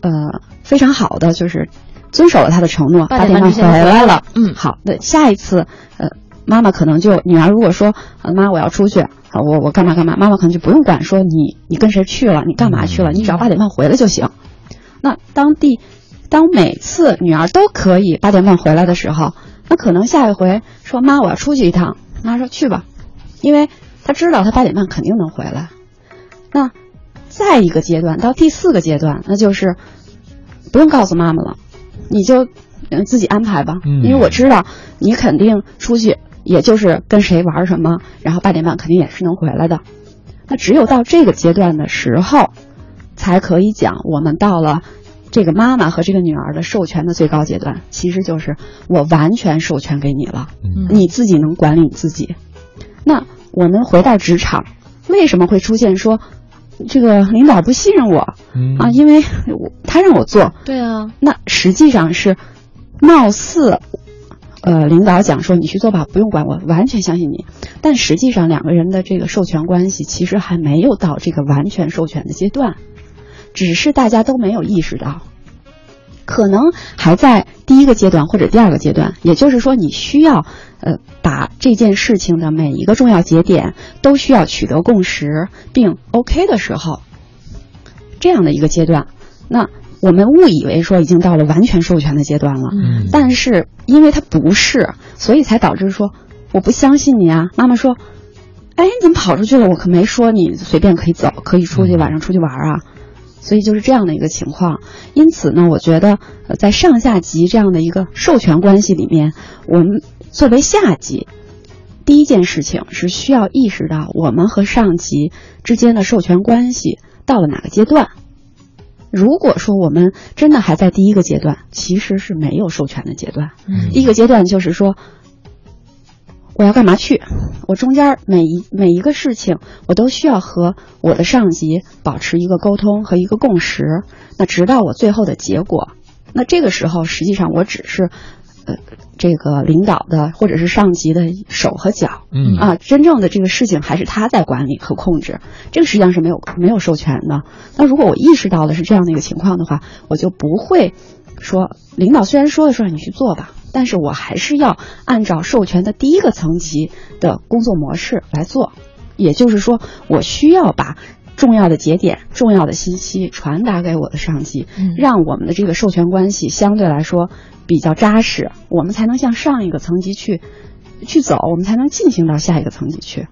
呃，非常好的就是遵守了她的承诺，八八点半回来了。嗯，好，那下一次，呃，妈妈可能就女儿如果说，呃妈我要出去，啊我我干嘛干嘛，妈妈可能就不用管说你你跟谁去了，你干嘛去了，你只要八点半回来就行。那当地，当每次女儿都可以八点半回来的时候，那可能下一回说妈我要出去一趟，妈说去吧，因为她知道她八点半肯定能回来。那再一个阶段到第四个阶段，那就是不用告诉妈妈了，你就嗯自己安排吧，嗯因为我知道你肯定出去，也就是跟谁玩什么，然后八点半肯定也是能回来的。那只有到这个阶段的时候，才可以讲我们到了这个妈妈和这个女儿的授权的最高阶段，其实就是我完全授权给你了，嗯你自己能管理你自己。那我们回到职场，为什么会出现说这个领导不信任我嗯啊？因为我他让我做，对啊，那实际上是貌似。呃，领导讲说你去做吧，不用管我，完全相信你。但实际上两个人的这个授权关系其实还没有到这个完全授权的阶段，只是大家都没有意识到，可能还在第一个阶段或者第二个阶段。也就是说，你需要呃把这件事情的每一个重要节点都需要取得共识并 OK 的时候，这样的一个阶段，那我们误以为说已经到了完全授权的阶段了，嗯但是因为它不是，所以才导致说我不相信你啊。妈妈说，哎，你怎么跑出去了？我可没说你随便可以走，可以出去晚上出去玩啊。所以就是这样的一个情况。因此呢，我觉得呃在上下级这样的一个授权关系里面，我们作为下级。第一件事情是需要意识到我们和上级之间的授权关系到了哪个阶段。如果说我们真的还在第一个阶段，其实是没有授权的阶段。嗯第一个阶段就是说，我要干嘛去，我中间每一每一个事情，我都需要和我的上级保持一个沟通和一个共识，那直到我最后的结果。那这个时候，实际上我只是，呃，这个领导的或者是上级的手和脚，嗯啊，真正的这个事情还是他在管理和控制，这个实际上是没有没有授权的。那如果我意识到的是这样的一个情况的话，我就不会说领导虽然说了说让你去做吧，但是我还是要按照授权的第一个层级的工作模式来做。也就是说，我需要把重要的节点、重要的信息传达给我的上级，嗯让我们的这个授权关系相对来说比较扎实，我们才能向上一个层级去去走，我们才能进行到下一个层级去。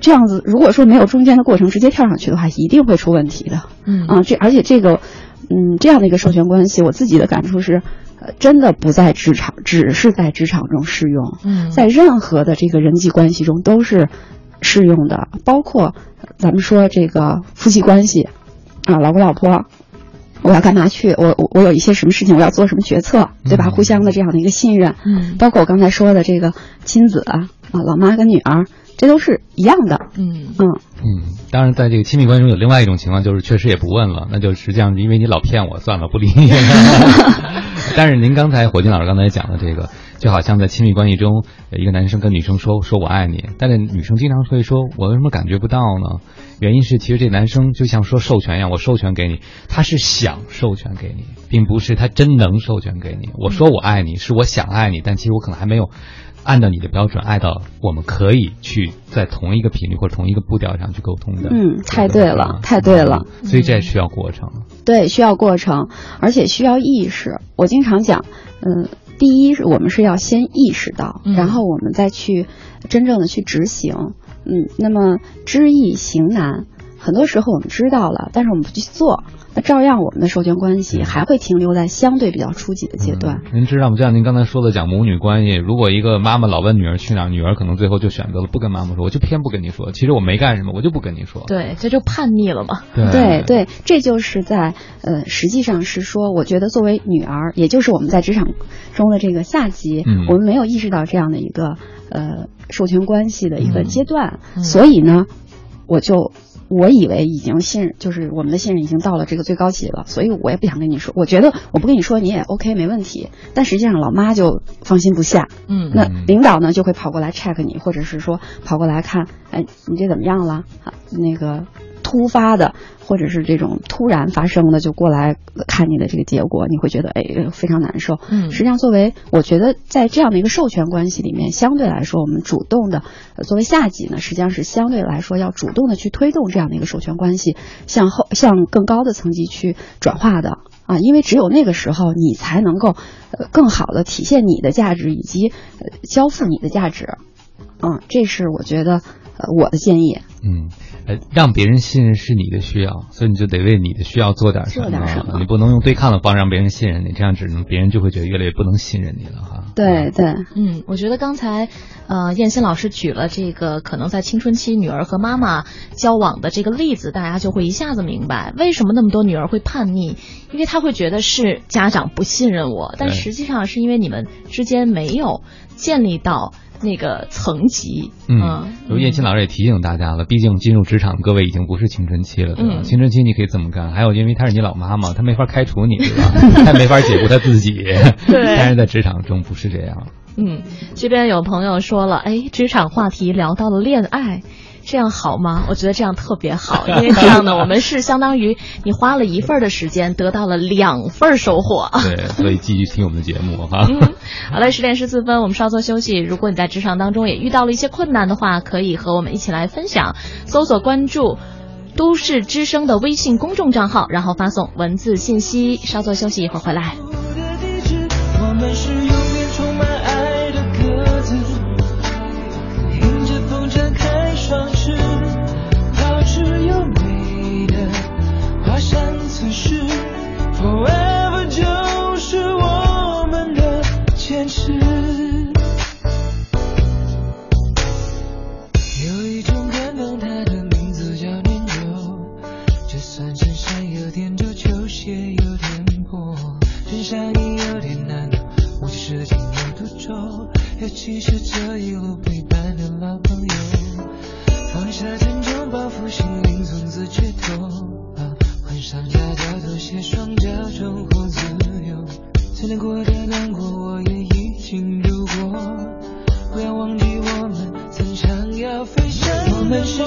这样子，如果说没有中间的过程，直接跳上去的话，一定会出问题的。嗯啊，这而且这个，嗯，这样的一个授权关系，我自己的感触是，呃，真的不在职场，只是在职场中适用，嗯在任何的这个人际关系中都是适用的，包括呃咱们说这个夫妻关系，啊，老公老婆。我要干嘛去？我我我有一些什么事情，我要做什么决策，对吧？嗯互相的这样的一个信任，嗯包括我刚才说的这个亲子啊，啊，老妈跟女儿，这都是一样的。嗯嗯嗯，当然，在这个亲密关系中有另外一种情况，就是确实也不问了，[LAUGHS] 那就实际上因为你老骗我，算了，不理你了。[LAUGHS] 但是您刚才火金老师刚才讲的这个，就好像在亲密关系中，呃一个男生跟女生说说我爱你，但是女生经常会说我为什么感觉不到呢？原因是其实这男生就像说授权一样，我授权给你，他是想授权给你，并不是他真能授权给你。我说我爱你，是我想爱你，但其实我可能还没有。按照你的标准爱到我们可以去在同一个频率或者同一个步调上去沟通的。嗯，太对了，太对了。嗯所以这需要过程。对，需要过程，而且需要意识。我经常讲，嗯、第一是我们是要先意识到，嗯然后我们再去真正的去执行。嗯，那么知易行难，很多时候我们知道了，但是我们不去做，那照样我们的授权关系还会停留在相对比较初级的阶段。您知道吗？就像您刚才说的，讲母女关系，如果一个妈妈老问女儿去哪儿，女儿可能最后就选择了不跟妈妈说，我就偏不跟你说。其实我没干什么，我就不跟你说。对，这就叛逆了嘛。对对，这就是在呃，实际上是说，我觉得作为女儿，也就是我们在职场中的这个下级，嗯我们没有意识到这样的一个呃授权关系的一个嗯阶段，所以呢，我就。我以为已经信任，就是我们的信任已经到了这个最高级了，所以我也不想跟你说。我觉得我不跟你说你也 OK 没问题，但实际上老妈就放心不下。嗯那领导呢就会跑过来 check 你，或者是说跑过来看，哎，你这怎么样了？啊，那个突发的或者是这种突然发生的，就过来看你的这个结果，你会觉得哎非常难受。嗯实际上作为我觉得在这样的一个授权关系里面，相对来说我们主动的，呃作为下级呢，实际上是相对来说要主动的去推动这样的一个授权关系向后向更高的层级去转化的。啊，因为只有那个时候，你才能够，呃，更好的体现你的价值以及呃交付你的价值，嗯，这是我觉得呃我的建议。嗯，呃，让别人信任是你的需要，所以你就得为你的需要做点什么。做点什么你不能用对抗的方式让别人信任你，这样只能别人就会觉得越来越不能信任你了哈。对对，嗯，我觉得刚才，呃，燕新老师举了这个可能在青春期女儿和妈妈交往的这个例子，大家就会一下子明白为什么那么多女儿会叛逆，因为她会觉得是家长不信任我，但实际上是因为你们之间没有建立到那个层级。嗯，有叶青老师也提醒大家了，毕竟进入职场，各位已经不是青春期了，对吧？嗯青春期你可以这么干，还有因为她是你老妈嘛，[LAUGHS] 她没法开除你，对吧？[LAUGHS] 她也没法解雇她自己，[LAUGHS] 对但是在职场中不是这样。嗯，这边有朋友说了，哎，职场话题聊到了恋爱。这样好吗？我觉得这样特别好，[LAUGHS] 因为这样呢，我们是相当于你花了一份儿的时间，得到了两份收获。对，所以继续听我们的节目哈。[LAUGHS] 嗯，好了，十点十四分，我们稍作休息。如果你在职场当中也遇到了一些困难的话，可以和我们一起来分享。搜索关注“都市之声”的微信公众账号，然后发送文字信息。稍作休息，一会儿回来。我们是开双翅，保持优美的华山姿势。Forever 就是我们的坚持。有一种感动，它的名字叫念旧。就算衬衫有点皱，球鞋有点破，穿上衣有点难，我是情有独钟。尤其是这一路陪伴的老朋友，放下沉重包袱，心灵从此解脱。换上假的拖鞋，双脚重获自由。最难过的难过，我也已经度过。不要忘记我们曾想要飞翔。我们是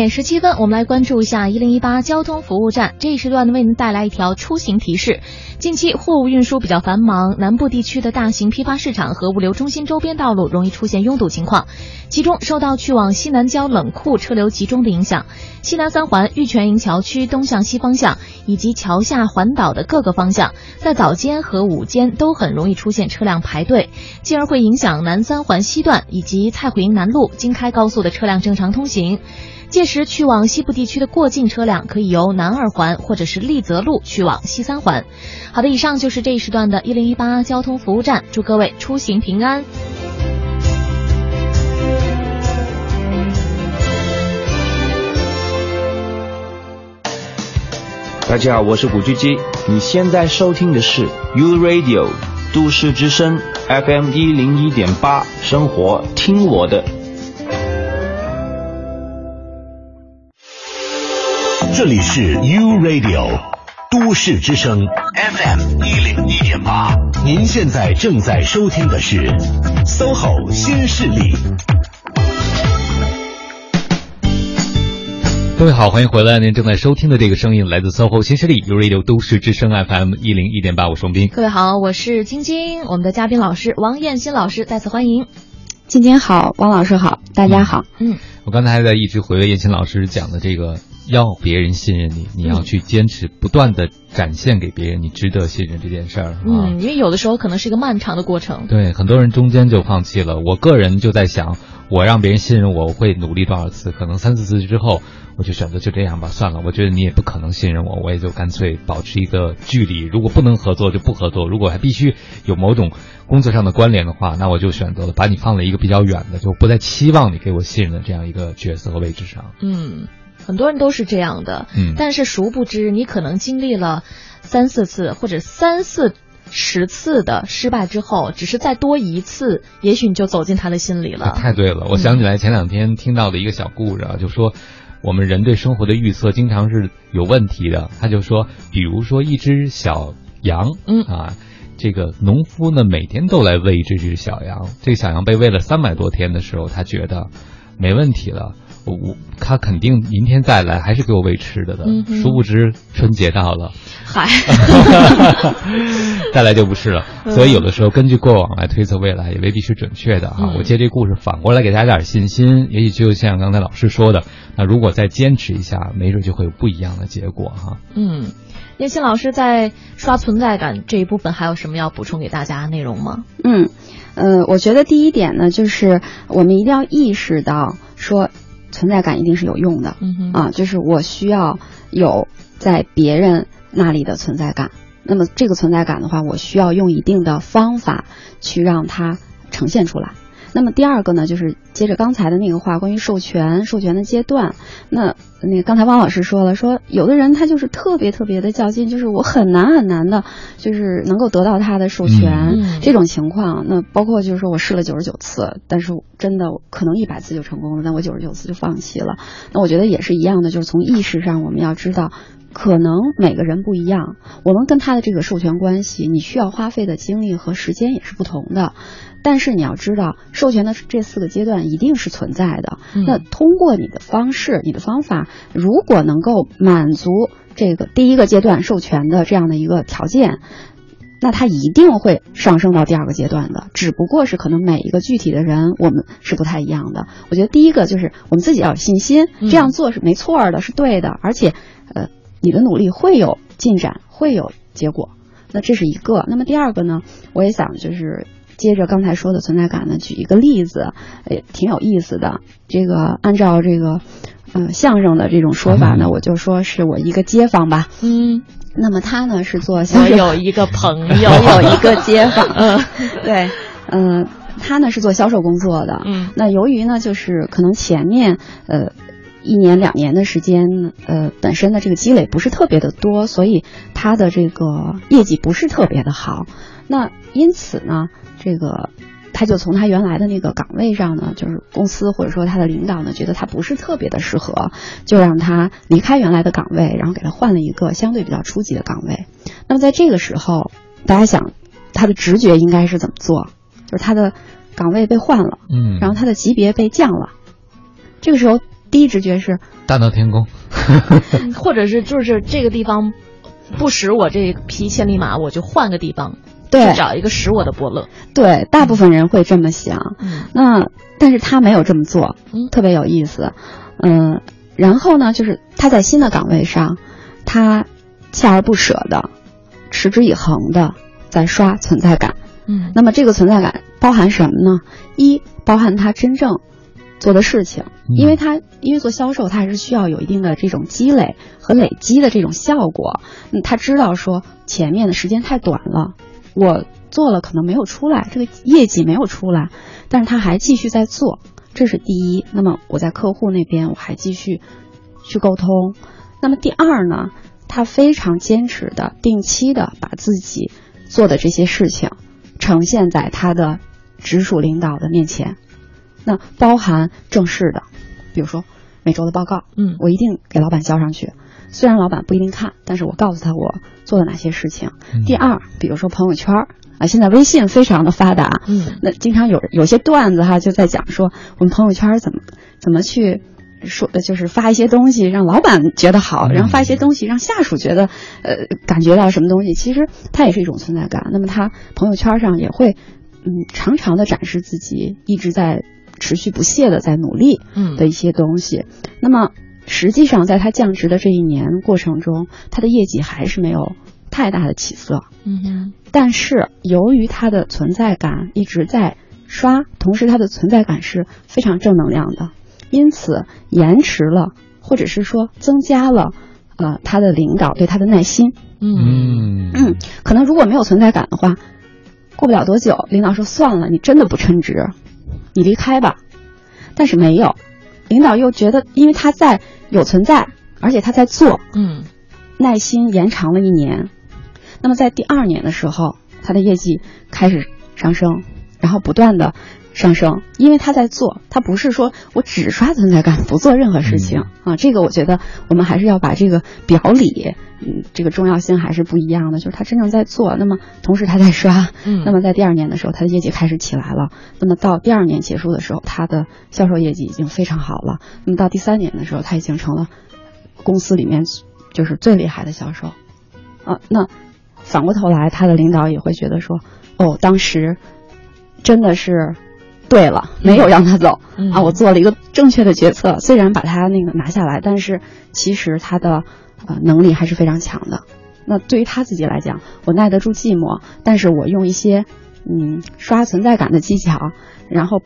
点十七分，我们来关注一下一零一八交通服务站这一时段，为您带来一条出行提示。近期货物运输比较繁忙，南部地区的大型批发市场和物流中心周边道路容易出现拥堵情况。其中，受到去往西南郊冷库车流集中的影响，西南三环玉泉营桥区东向西方向以及桥下环岛的各个方向，在早间和午间都很容易出现车辆排队，进而会影响南三环西段以及蔡慧营南路京开高速的车辆正常通行。届时去往西部地区的过境车辆可以由南二环或者是丽泽路去往西三环。好的，以上就是这一时段的一零一八交通服务站，祝各位出行平安。大家好，我是古巨基，你现在收听的是 U Radio 都市之声 FM 一零一点八，生活听我的。这里是 U Radio 都市之声 FM 一零一点八，您现在正在收听的是 SOHO 新势力。各位好，欢迎回来。您正在收听的这个声音来自 SOHO 新势力 U Radio 都市之声 FM 一零一点八，我是王斌。各位好，我是晶晶，我们的嘉宾老师王艳新老师再次欢迎。晶晶好，王老师好，大家好。嗯，我刚才还在一直回味燕青老师讲的这个，要别人信任你，你要去坚持，不断的展现给别人你值得信任这件事儿。嗯，因为有的时候可能是一个漫长的过程。对，很多人中间就放弃了。我个人就在想，我让别人信任我，我会努力多少次？可能三四次之后，我就选择就这样吧，算了。我觉得你也不可能信任我，我也就干脆保持一个距离。如果不能合作就不合作，如果还必须有某种工作上的关联的话，那我就选择了把你放在一个比较远的，就不再期望你给我信任的这样一个角色和位置上。嗯，很多人都是这样的。嗯，但是殊不知，你可能经历了三四次或者三四十次的失败之后，只是再多一次，也许你就走进他的心里了。太对了，我想起来前两天听到的一个小故事啊，就说我们人对生活的预测经常是有问题的。他就说，比如说一只小羊，嗯啊。这个农夫呢，每天都来喂这只小羊。这个小羊被喂了三百多天的时候，他觉得没问题了。我我他肯定明天再来还是给我喂吃的的。嗯殊不知春节到了，嗨，[LAUGHS] 再来就不是了。嗯所以有的时候根据过往来推测未来，也未必是准确的啊。嗯我借这故事反过来给大家点信心，也许就像刚才老师说的，那如果再坚持一下，没准就会有不一样的结果哈。嗯，叶欣老师在刷存在感这一部分还有什么要补充给大家的内容吗？嗯，呃，我觉得第一点呢，就是我们一定要意识到，说存在感一定是有用的。嗯啊，就是我需要有在别人那里的存在感。那么这个存在感的话，我需要用一定的方法去让它呈现出来。那么第二个呢，就是接着刚才的那个话，关于授权、授权的阶段。那那个刚才汪老师说了，说有的人他就是特别特别的较劲，就是我很难很难的，就是能够得到他的授权、嗯这种情况。那包括就是说我试了九十九次，但是真的可能一百次就成功了，那我九十九次就放弃了。那我觉得也是一样的，就是从意识上我们要知道。可能每个人不一样，我们跟他的这个授权关系，你需要花费的精力和时间也是不同的。但是你要知道，授权的这四个阶段一定是存在的。嗯那通过你的方式、你的方法，如果能够满足这个第一个阶段授权的这样的一个条件，那它一定会上升到第二个阶段的。只不过是可能每一个具体的人，我们是不太一样的。我觉得第一个就是我们自己要有信心，嗯这样做是没错的，是对的，而且呃，你的努力会有进展，会有结果。那这是一个。那么第二个呢，我也想就是接着刚才说的存在感呢，举一个例子，也挺有意思的。这个按照这个呃相声的这种说法呢，我就说是我一个街坊吧。嗯，那么他呢是做相我，有一个朋友，[LAUGHS] 我有一个街坊，[LAUGHS] 嗯，[LAUGHS] 对，嗯、他呢是做销售工作的，嗯，那由于呢就是可能前面呃一年两年的时间，呃本身的这个积累不是特别的多，所以他的这个业绩不是特别的好，那因此呢这个。他就从他原来的那个岗位上呢，就是公司或者说他的领导呢，觉得他不是特别的适合，就让他离开原来的岗位，然后给他换了一个相对比较初级的岗位。那么在这个时候，大家想，他的直觉应该是怎么做？就是他的岗位被换了，嗯，然后他的级别被降了。这个时候，第一直觉是大闹天宫，[LAUGHS] [LAUGHS] 或者是就是这个地方不使我这匹千里马，我就换个地方，对去找一个使我的伯乐。对，大部分人会这么想。嗯，那但是他没有这么做，特别有意思。嗯，然后呢，就是他在新的岗位上，他锲而不舍的、持之以恒的在刷存在感。嗯，那么这个存在感包含什么呢？一，包含他真正做的事情，因为他因为做销售，他还是需要有一定的这种积累和累积的这种效果。嗯，他知道说前面的时间太短了，我做了可能没有出来，这个业绩没有出来，但是他还继续在做，这是第一。那么我在客户那边我还继续去沟通。那么第二呢，他非常坚持的、定期的把自己做的这些事情呈现在他的直属领导的面前。那包含正式的，比如说每周的报告，嗯，我一定给老板交上去。虽然老板不一定看，但是我告诉他我做了哪些事情。第二，比如说朋友圈啊，现在微信非常的发达，嗯，那经常有有些段子哈，就在讲说我们朋友圈怎么怎么去。说就是发一些东西让老板觉得好，然后发一些东西让下属觉得，呃，感觉到什么东西，其实它也是一种存在感。那么他朋友圈上也会，嗯，常常的展示自己一直在持续不懈的在努力，嗯的一些东西。那么实际上在他降职的这一年过程中，他的业绩还是没有太大的起色。嗯哼，但是由于他的存在感一直在刷，同时他的存在感是非常正能量的。因此，延迟了，或者是说增加了，呃，他的领导对他的耐心。嗯嗯，可能如果没有存在感的话，过不了多久，领导说算了，你真的不称职，你离开吧。但是没有，领导又觉得，因为他在有存在，而且他在做，嗯，耐心延长了一年。那么在第二年的时候，他的业绩开始上升，然后不断的。上升，因为他在做，他不是说我只刷存在感，不做任何事情、嗯、啊。这个我觉得我们还是要把这个表里，嗯，这个重要性还是不一样的。就是他真正在做，那么同时他在刷，嗯，那么在第二年的时候，他的业绩开始起来了。那么到第二年结束的时候，他的销售业绩已经非常好了。那么到第三年的时候，他已经成了公司里面就是最厉害的销售啊。那反过头来，他的领导也会觉得说，哦，当时真的是。对了，没有让他走、嗯、啊！我做了一个正确的决策，虽然把他那个拿下来，但是其实他的呃能力还是非常强的。那对于他自己来讲，我耐得住寂寞，但是我用一些嗯刷存在感的技巧，然后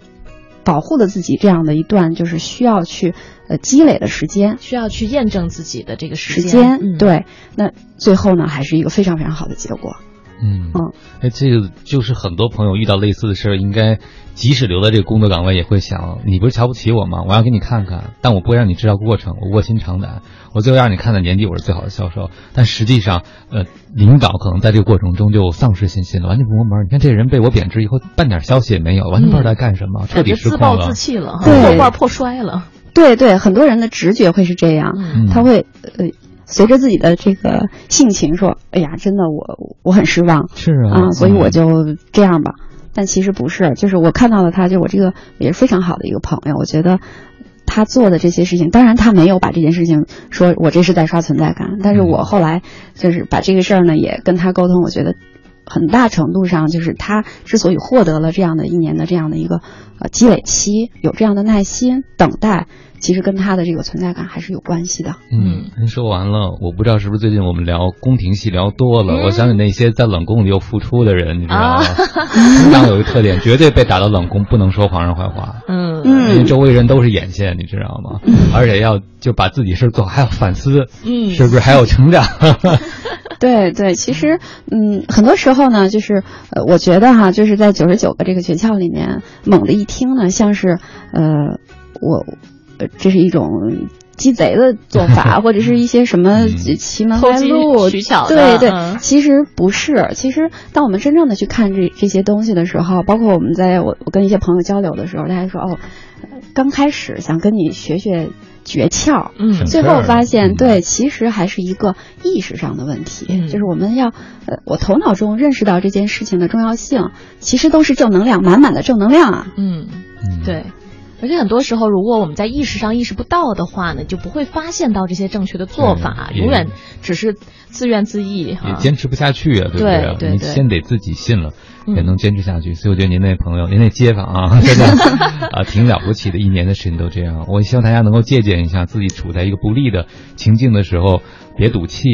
保护了自己这样的一段就是需要去呃积累的时间，需要去验证自己的这个时间。嗯、对，那最后呢，还是一个非常非常好的结果。嗯嗯，哎，这个就是很多朋友遇到类似的事儿，应该即使留在这个工作岗位，也会想，你不是瞧不起我吗？我要给你看看，但我不会让你知道过程，我卧薪尝胆，我最后让你看到年底我是最好的销售。但实际上，呃，领导可能在这个过程中就丧失信心了，完全不摸门。你看这人被我贬值以后，半点消息也没有，完全不知道在干什么，嗯、彻底失控自暴自弃了，对，破罐破摔了。对对，很多人的直觉会是这样，嗯、他会呃。随着自己的这个性情说：“哎呀，真的我我很失望，是啊，所以我就这样吧。嗯”但其实不是，就是我看到了他，就我这个也是非常好的一个朋友。我觉得他做的这些事情，当然他没有把这件事情说我这是在刷存在感，但是我后来就是把这个事儿呢也跟他沟通，我觉得很大程度上就是他之所以获得了这样的一年的这样的一个呃积累期，有这样的耐心等待。其实跟他的这个存在感还是有关系的。嗯，您说完了，我不知道是不是最近我们聊宫廷戏聊多了，嗯、我想起那些在冷宫里又复出的人，你知道吗？啊、通常有一个特点，绝对被打到冷宫，不能说皇上坏话。嗯因为周围人都是眼线，你知道吗？嗯、而且要就把自己事做，还要反思，嗯，是不是还有成长？[LAUGHS] 对对，其实嗯，很多时候呢，就是呃，我觉得哈，就是在九十九个这个诀窍里面，猛的一听呢，像是呃，我。呃，这是一种鸡贼的做法，[LAUGHS] 或者是一些什么奇门歪路取巧对对嗯，其实不是。其实当我们真正的去看这这些东西的时候，包括我们在我我跟一些朋友交流的时候，大家说哦，刚开始想跟你学学诀窍，嗯最后发现对，其实还是一个意识上的问题，就是我们要呃，我头脑中认识到这件事情的重要性，其实都是正能量，满满的正能量啊。嗯，对。而且很多时候，如果我们在意识上意识不到的话呢，就不会发现到这些正确的做法，永远只是自怨自艾也。坚持不下去啊，对不对啊？对对对你先得自己信了，嗯也能坚持下去。所以我觉得您那朋友，您那街坊啊，[LAUGHS] 真的啊，挺了不起的。一年的时间都这样，我希望大家能够借鉴一下，自己处在一个不利的情境的时候，别赌气，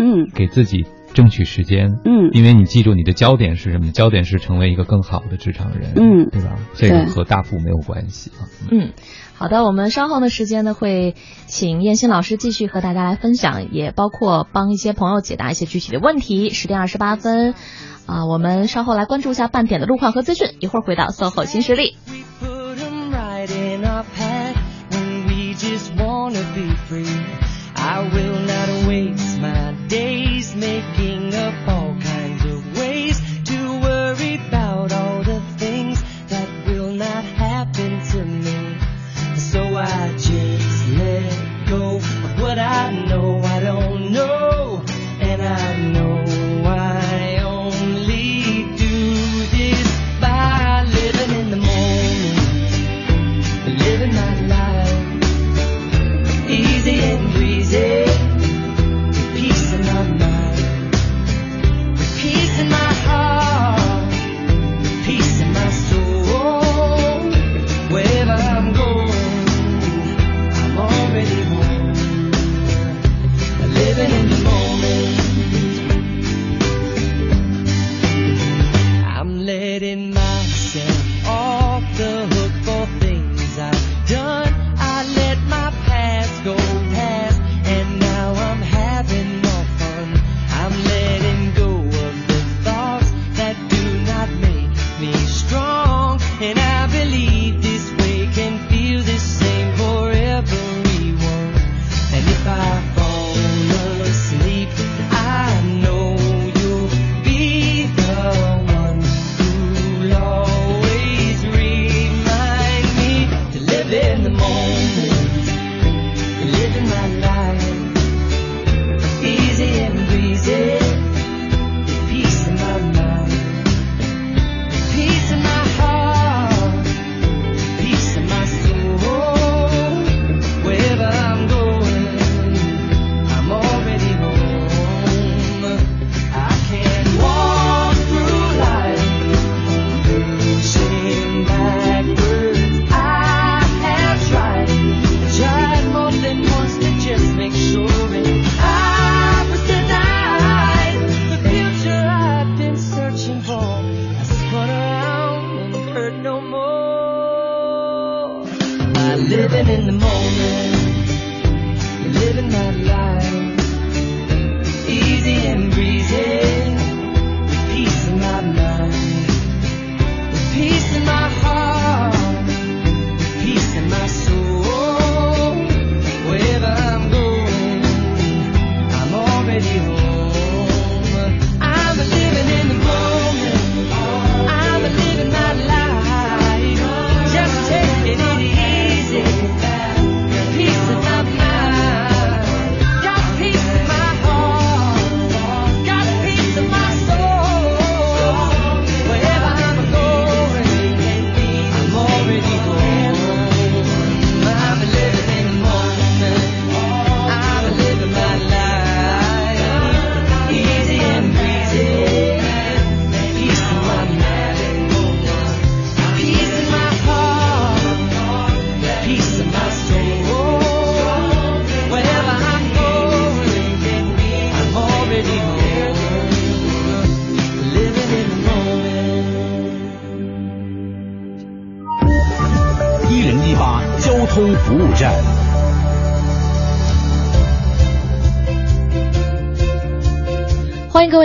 嗯，给自己争取时间，嗯因为你记住你的焦点是什么？焦点是成为一个更好的职场人，嗯对吧？这个和大富没有关系啊。嗯，好的，我们稍后的时间呢，会请燕新老师继续和大家来分享，也包括帮一些朋友解答一些具体的问题。十点二十八分，啊、我们稍后来关注一下半点的路况和资讯，一会儿回到 SOHO 新势力。right in our path when we just wanna be free. I will not my days making up all kinds of ways to worry about all the things that will not happen to me. So I just let go of what I know I don't know, and I know let it.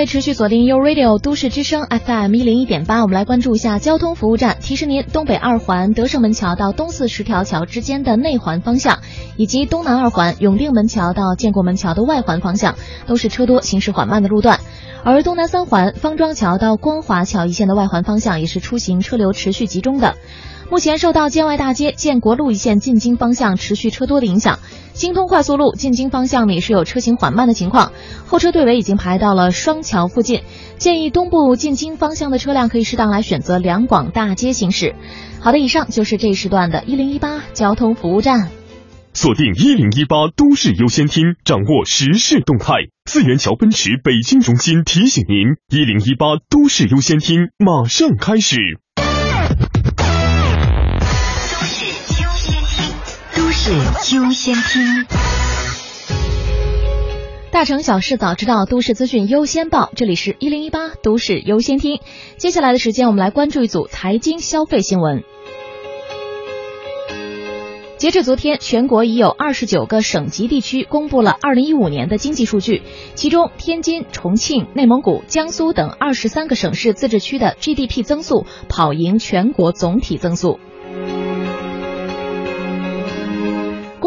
持续锁定 u Radio 都市之声 FM 一零一点八，我们来关注一下交通服务站，提示您东北二环德胜门桥到东四十条桥之间的内环方向，以及东南二环永定门桥到建国门桥的外环方向，都是车多、行驶缓慢的路段。而东南三环方庄桥到光华桥一线的外环方向，也是出行车流持续集中的。目前受到建外大街、建国路一线进京方向持续车多的影响，京通快速路进京方向里是有车行缓慢的情况，后车队尾已经排到了双桥附近。建议东部进京方向的车辆可以适当来选择两广大街行驶。好的，以上就是这一时段的一零一八交通服务站。锁定一零一八都市优先厅，掌握时事动态。四元桥奔驰北京中心提醒您：一零一八都市优先厅马上开始。是优先听，大城小事早知道，都市资讯优先报。这里是一零一八都市优先听。接下来的时间，我们来关注一组财经消费新闻。截至昨天，全国已有二十九个省级地区公布了二零一五年的经济数据，其中天津、重庆、内蒙古、江苏等二十三个省市自治区的 GDP 增速跑赢全国总体增速。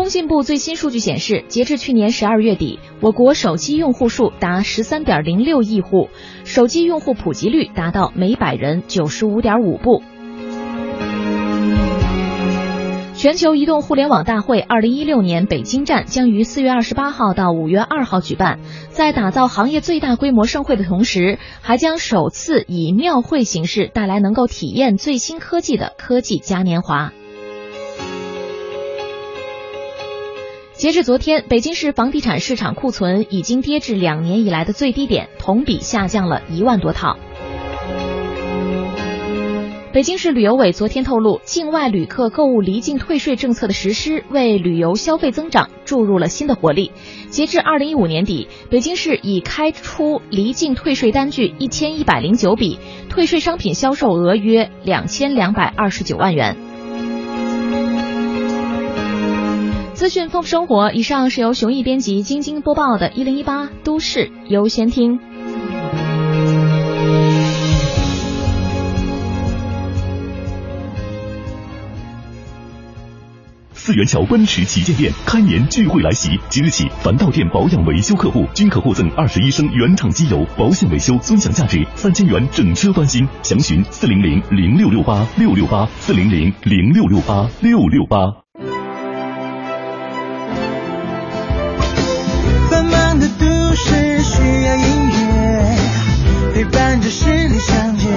工信部最新数据显示，截至去年十二月底，我国手机用户数达十三点零六亿户，手机用户普及率达到每百人九十五点五部。全球移动互联网大会二零一六年北京站将于四月二十八号到五月二号举办，在打造行业最大规模盛会的同时，还将首次以庙会形式带来能够体验最新科技的科技嘉年华。截至昨天，北京市房地产市场库存已经跌至两年以来的最低点，同比下降了一万多套。北京市旅游委昨天透露，境外旅客购物离境退税政策的实施，为旅游消费增长注入了新的活力。截至二零一五年底，北京市已开出离境退税单据一千一百零九笔，退税商品销售额约两千两百二十九万元。资讯丰富生活。以上是由熊毅编辑、晶晶播报的《一零一八都市优先听》。四元桥奔驰旗舰店开年聚会来袭，即日起，凡到店保养维修客户均可获赠二十一升原厂机油，保险维修尊享价值三千元，整车翻新。详询四零零零六六八六六八四零零零六六八六六八。事需要音乐陪伴着十里相接，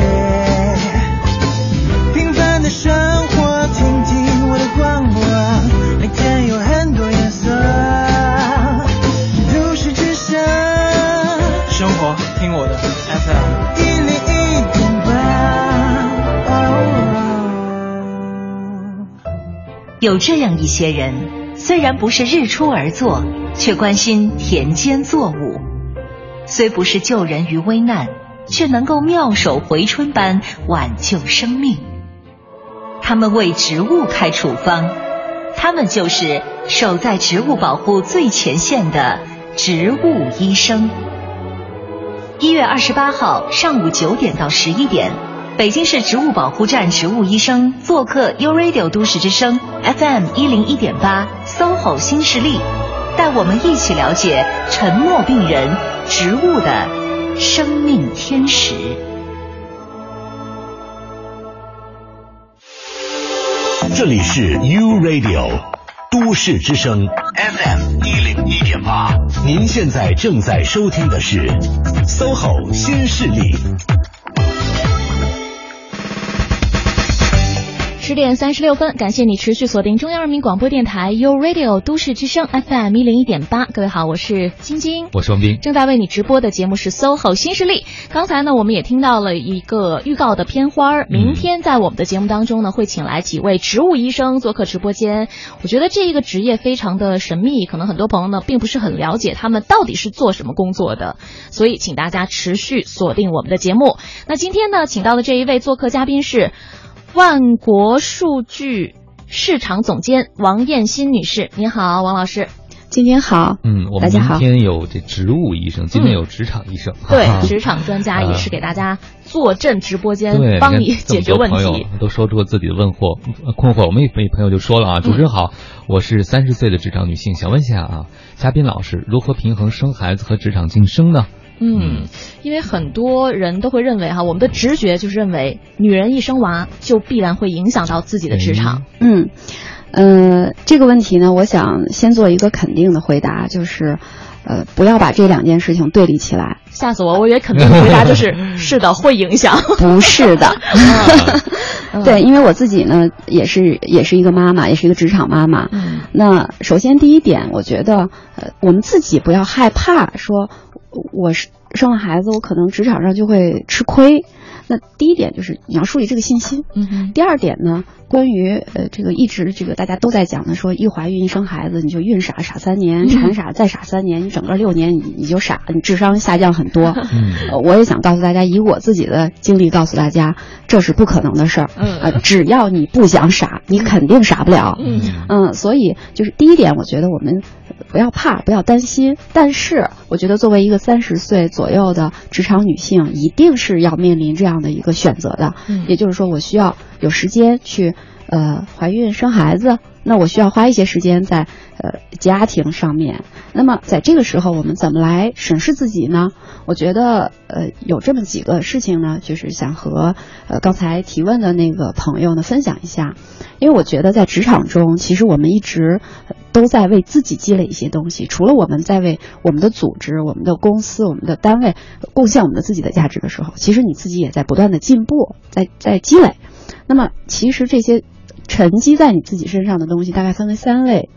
平凡的生活，听听我的广播，每天有很多颜色。都市之声，生活听我的 FM 一零一点八。有这样一些人，虽然不是日出而作，却关心田间作物；虽不是救人于危难。却能够妙手回春般挽救生命。他们为植物开处方，他们就是守在植物保护最前线的植物医生。一月二十八号上午九点到十一点，北京市植物保护站植物医生做客 u Radio 都市之声 FM 一零一点八 SOHO 新势力，带我们一起了解沉默病人植物的。生命天使，这里是 U Radio 都市之声 FM 一零一点八，您现在正在收听的是 SOHO 新势力。十点三十六分，感谢你持续锁定中央人民广播电台 u Radio 都市之声 FM 一零一点八。各位好，我是晶晶，我是王斌，正在为你直播的节目是 SOHO 新势力。刚才呢，我们也听到了一个预告的片花儿明天在我们的节目当中呢，会请来几位植物医生做客直播间。我觉得这一个职业非常的神秘，可能很多朋友呢并不是很了解他们到底是做什么工作的，所以请大家持续锁定我们的节目。那今天呢，请到的这一位做客嘉宾是。万国数据市场总监王艳新女士，您好，王老师。今天好，嗯，我们大家好明天有这植物医生，今天有职场医生，对，职场专家也是给大家坐镇直播间，对，帮你解决问多朋友题。都说出了自己的问惑、呃困惑。我们一位朋友就说了啊，主持人好，我是三十岁的职场女性，想问一下啊，嘉宾老师如何平衡生孩子和职场晋升呢？嗯，因为很多人都会认为哈，我们的直觉就是认为女人一生娃就必然会影响到自己的职场。嗯，呃，这个问题呢，我想先做一个肯定的回答，就是，呃，不要把这两件事情对立起来。吓死我！我以为肯定的回答就是 [LAUGHS] 是的，会影响。[LAUGHS] 不是的，[LAUGHS] 对，因为我自己呢，也是也是一个妈妈，也是一个职场妈妈。嗯那首先第一点，我觉得，呃，我们自己不要害怕说，我是生了孩子，我可能职场上就会吃亏。那第一点就是你要树立这个信心。嗯哼第二点呢，关于呃这个一直这个大家都在讲的说，一怀孕一生孩子你就孕傻傻三年，嗯产 [LAUGHS] 傻再傻三年，你整个六年你你就傻，你智商下降很多。嗯呃我也想告诉大家，以我自己的经历告诉大家，这是不可能的事儿。嗯呃，只要你不想傻，你肯定傻不了。嗯嗯，所以就是第一点，我觉得我们不要怕，不要担心。但是，我觉得作为一个三十岁左右的职场女性，一定是要面临这样的一个选择的。嗯也就是说，我需要有时间去呃怀孕生孩子，那我需要花一些时间在呃家庭上面。那么在这个时候，我们怎么来审视自己呢？我觉得呃有这么几个事情呢，就是想和呃刚才提问的那个朋友呢分享一下，因为我觉得在职场中，其实我们一直都在为自己积累一些东西，除了我们在为我们的组织、我们的公司、我们的单位贡献我们的自己的价值的时候，其实你自己也在不断的进步，在在积累。那么其实这些沉积在你自己身上的东西，大概分为三类。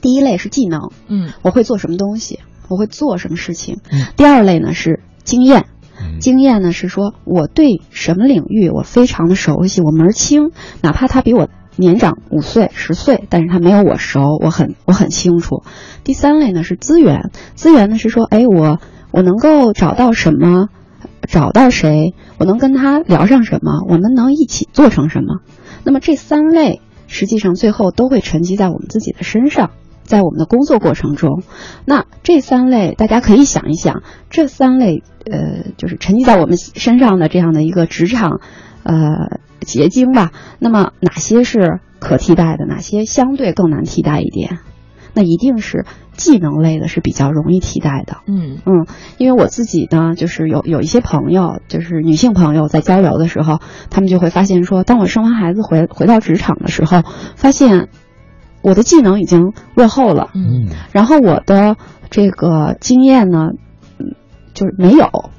第一类是技能，嗯我会做什么东西，我会做什么事情。嗯第二类呢是经验，嗯经验呢是说我对什么领域我非常的熟悉，我门儿清，哪怕他比我年长五岁、十岁，但是他没有我熟，我很我很清楚。第三类呢是资源，资源呢是说，哎，我我能够找到什么，找到谁，我能跟他聊上什么，我们能一起做成什么。那么这三类实际上最后都会沉积在我们自己的身上。在我们的工作过程中，那这三类大家可以想一想，这三类呃，就是沉积在我们身上的这样的一个职场呃结晶吧。那么哪些是可替代的，哪些相对更难替代一点？那一定是技能类的是比较容易替代的。嗯嗯，因为我自己呢，就是有有一些朋友，就是女性朋友在交流的时候，她们就会发现说，当我生完孩子回回到职场的时候，发现我的技能已经落后了，嗯然后我的这个经验呢，嗯，就是没有，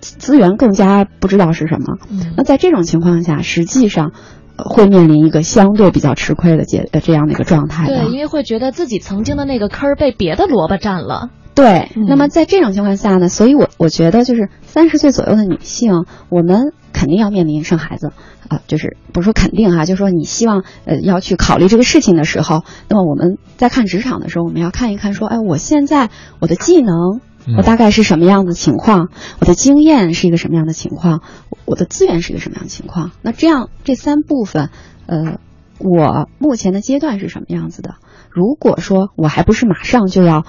资源更加不知道是什么。嗯那在这种情况下，实际上。呃会面临一个相对比较吃亏的结呃这样的一个状态。对，因为会觉得自己曾经的那个坑儿被别的萝卜占了。对，嗯那么在这种情况下呢，所以我我觉得就是三十岁左右的女性，我们肯定要面临生孩子啊、就是不是说肯定哈、就是说你希望呃要去考虑这个事情的时候，那么我们在看职场的时候，我们要看一看说，哎，我现在我的技能。我大概是什么样的情况？我的经验是一个什么样的情况？我的资源是一个什么样的情况？那这样这三部分，呃，我目前的阶段是什么样子的？如果说我还不是马上就要，呃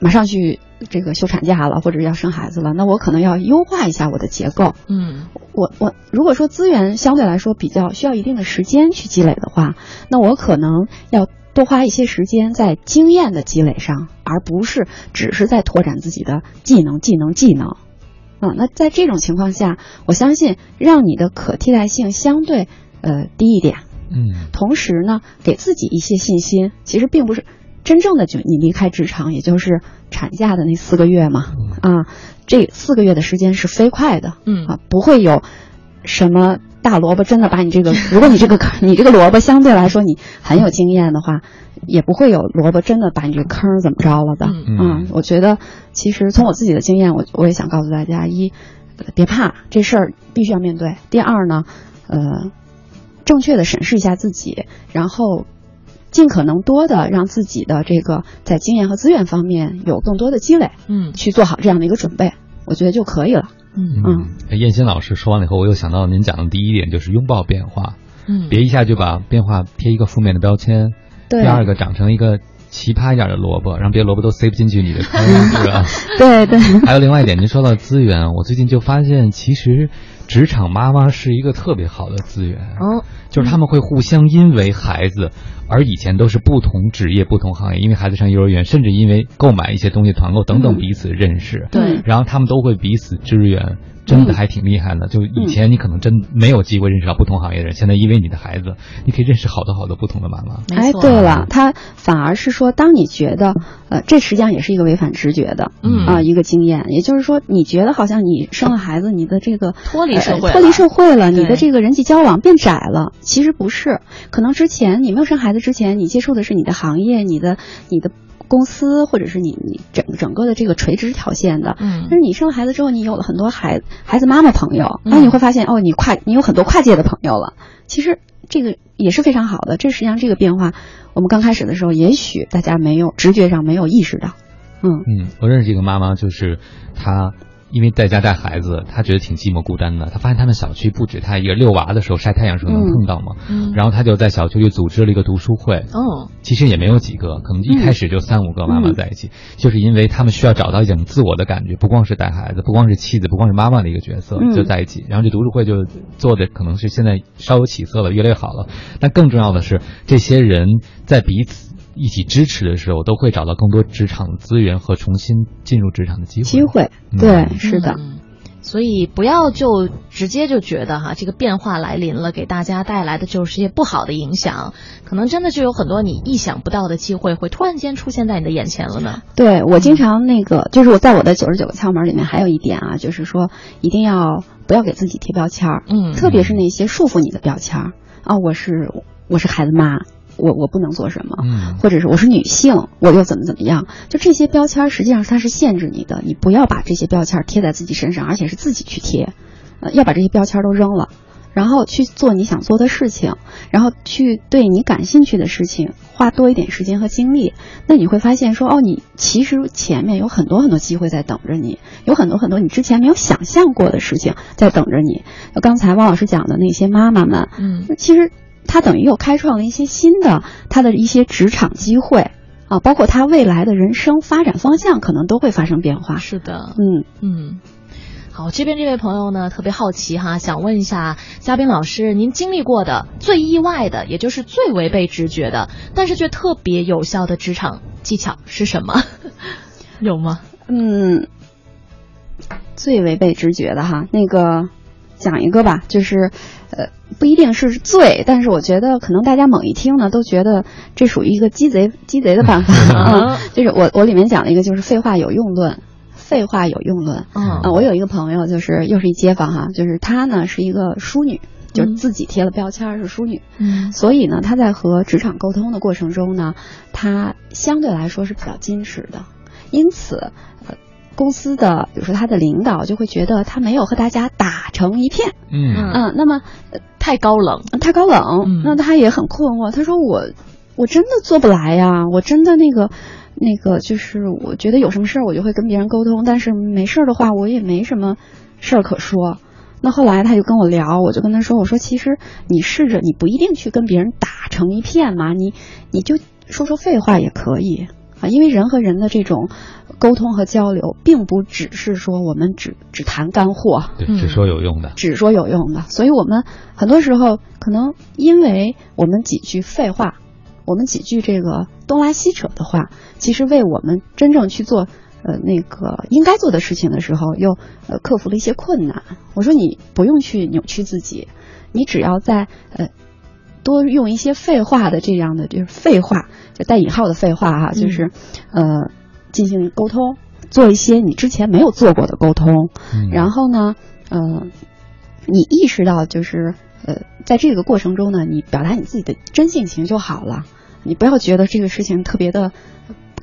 马上去这个休产假了，或者要生孩子了，那我可能要优化一下我的结构。嗯我我如果说资源相对来说比较需要一定的时间去积累的话，那我可能要多花一些时间在经验的积累上，而不是只是在拓展自己的技能、技能、技能。啊，那在这种情况下，我相信让你的可替代性相对呃低一点，嗯。同时呢，给自己一些信心。其实并不是真正的就你离开职场，也就是产假的那四个月嘛，啊，这四个月的时间是飞快的，嗯。啊，不会有什么大萝卜真的把你这个，[LAUGHS] 如果你这个坑，[LAUGHS] 你这个萝卜相对来说你很有经验的话，也不会有萝卜真的把你这个坑儿怎么着了的。嗯嗯，我觉得其实从我自己的经验，我我也想告诉大家：一，呃别怕，这事儿必须要面对；第二呢，呃，正确的审视一下自己，然后尽可能多的让自己的这个在经验和资源方面有更多的积累，嗯去做好这样的一个准备，我觉得就可以了。嗯嗯，燕新老师说完了以后，我又想到您讲的第一点就是拥抱变化，嗯别一下就把变化贴一个负面的标签。对第二个长成一个奇葩一点的萝卜，让别的萝卜都塞不进去你的坑，是吧？[LAUGHS] 对对。还有另外一点，您说到资源，我最近就发现，其实职场妈妈是一个特别好的资源。哦，就是他们会互相因为孩子，而以前都是不同职业、不同行业，因为孩子上幼儿园，甚至因为购买一些东西团购等等彼此认识。对。然后他们都会彼此支援。真的还挺厉害的，就以前你可能真没有机会认识到不同行业的人，现在因为你的孩子，你可以认识好多好多不同的妈妈。哎，对了，他反而是说，当你觉得，呃，这实际上也是一个违反直觉的，嗯。啊，一个经验，也就是说，你觉得好像你生了孩子，你的这个脱离社会，脱离社会了，你的这个人际交往变窄了，其实不是，可能之前你没有生孩子之前，你接触的是你的行业，你的你的。公司或者是你你整整个的这个垂直条线的，嗯，但是你生了孩子之后，你有了很多孩孩子妈妈朋友，然后你会发现哦，你跨你有很多跨界的朋友了。其实这个也是非常好的，这实际上这个变化，我们刚开始的时候，也许大家没有直觉上没有意识到，嗯嗯，我认识一个妈妈，就是她。因为在家带孩子，他觉得挺寂寞孤单的。他发现他们小区不止他一个，遛娃的时候晒太阳时候能碰到嘛。嗯。然后他就在小区里组织了一个读书会。哦。其实也没有几个，可能一开始就三五个妈妈在一起，就是因为他们需要找到一种自我的感觉，不光是带孩子，不光是妻子，不光是妈妈的一个角色，就在一起。然后这读书会就做的可能是现在稍有起色了，越来越好了。但更重要的是，这些人在彼此。一起支持的时候，都会找到更多职场资源和重新进入职场的机会。机会，对，是的。所以不要就直接就觉得哈，这个变化来临了，给大家带来的就是一些不好的影响，可能真的就有很多你意想不到的机会会突然间出现在你的眼前了呢。对我经常那个，就是我在我的九十九个窍门里面还有一点啊，就是说一定要不要给自己贴标签儿，嗯，特别是那些束缚你的标签儿啊，我是我是孩子妈。我我不能做什么，嗯，或者是我是女性，我又怎么怎么样？就这些标签，实际上它是限制你的。你不要把这些标签贴在自己身上，而且是自己去贴，呃，要把这些标签都扔了，然后去做你想做的事情，然后去对你感兴趣的事情花多一点时间和精力。那你会发现说，哦，你其实前面有很多很多机会在等着你，有很多很多你之前没有想象过的事情在等着你。刚才汪老师讲的那些妈妈们，嗯，其实。他等于又开创了一些新的他的一些职场机会啊，包括他未来的人生发展方向可能都会发生变化。是的，嗯嗯。好，这边这位朋友呢特别好奇哈，想问一下嘉宾老师，您经历过的最意外的，也就是最违背直觉的，但是却特别有效的职场技巧是什么？[LAUGHS] 有吗？嗯，最违背直觉的哈，那个讲一个吧，就是。呃，不一定是罪，但是我觉得可能大家猛一听呢，都觉得这属于一个鸡贼鸡贼的办法 [LAUGHS] 啊。就是我我里面讲了一个，就是废话有用论，废话有用论。啊，我有一个朋友，就是又是一街坊哈，就是她呢是一个淑女，就自己贴了标签是淑女。嗯，所以呢，她在和职场沟通的过程中呢，她相对来说是比较矜持的，因此。公司的，比如说他的领导就会觉得他没有和大家打成一片，嗯嗯，那么太高冷，太高冷，那他也很困惑。他说我我真的做不来呀，我真的那个那个就是我觉得有什么事儿我就会跟别人沟通，但是没事儿的话我也没什么事儿可说。那后来他就跟我聊，我就跟他说，我说其实你试着，你不一定去跟别人打成一片嘛，你你就说说废话也可以。啊，因为人和人的这种沟通和交流，并不只是说我们只只谈干货，对，只说有用的，只说有用的。所以我们很多时候可能因为我们几句废话，我们几句这个东拉西扯的话，其实为我们真正去做呃那个应该做的事情的时候，又呃克服了一些困难。我说你不用去扭曲自己，你只要在呃。多用一些废话的这样的就是废话，就带引号的废话哈，就是呃进行沟通，做一些你之前没有做过的沟通，然后呢，呃，你意识到就是呃在这个过程中呢，你表达你自己的真性情就好了，你不要觉得这个事情特别的。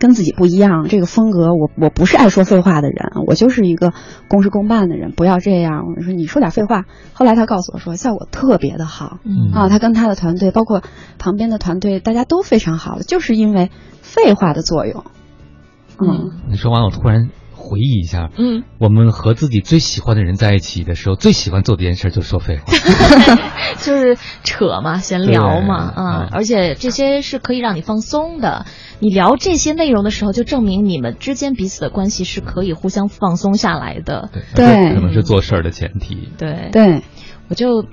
跟自己不一样，这个风格我我不是爱说废话的人，我就是一个公事公办的人，不要这样。我说你说点废话，后来他告诉我说效果特别的好，嗯啊，他跟他的团队，包括旁边的团队，大家都非常好，就是因为废话的作用。嗯，你说完我突然。回忆一下，嗯，我们和自己最喜欢的人在一起的时候，最喜欢做的一件事就是说废话，[LAUGHS] 就是扯嘛，闲聊嘛，对啊，而且这些是可以让你放松的。你聊这些内容的时候，就证明你们之间彼此的关系是可以互相放松下来的。对，可能是做事儿的前提。对对，我就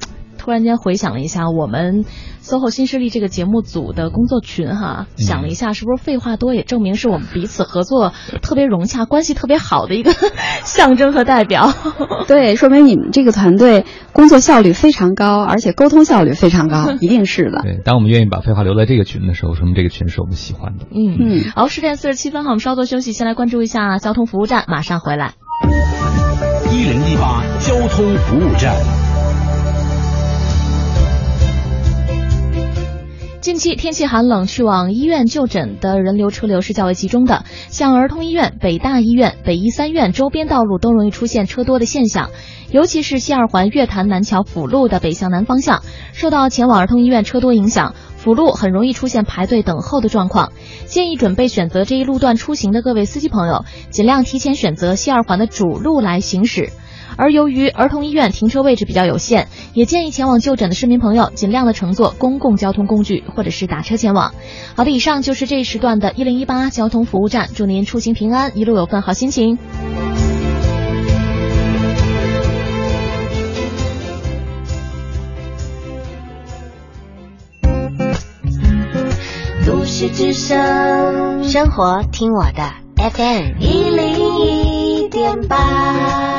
突然间回想了一下，我们 SOHO 新势力这个节目组的工作群哈，嗯想了一下，是不是废话多也证明是我们彼此合作特别融洽、关系特别好的一个 [LAUGHS] 象征和代表？[LAUGHS] 对，说明你们这个团队工作效率非常高，而且沟通效率非常高，[LAUGHS] 一定是的。对，当我们愿意把废话留在这个群的时候，说明这个群是我们喜欢的。嗯嗯，好，十点四十七分，哈，我们稍作休息，先来关注一下交通服务站，马上回来。一零一八交通服务站。近期天气寒冷，去往医院就诊的人流车流是较为集中的，像儿童医院、北大医院、北医三院周边道路都容易出现车多的现象，尤其是西二环月坛南桥辅路的北向南方向，受到前往儿童医院车多影响，辅路很容易出现排队等候的状况。建议准备选择这一路段出行的各位司机朋友，尽量提前选择西二环的主路来行驶。而由于儿童医院停车位置比较有限，也建议前往就诊的市民朋友尽量的乘坐公共交通工具或者是打车前往。好的，以上就是这一时段的一零一八交通服务站，祝您出行平安，一路有份好心情。都市之声，生活听我的 FM 一零一点八。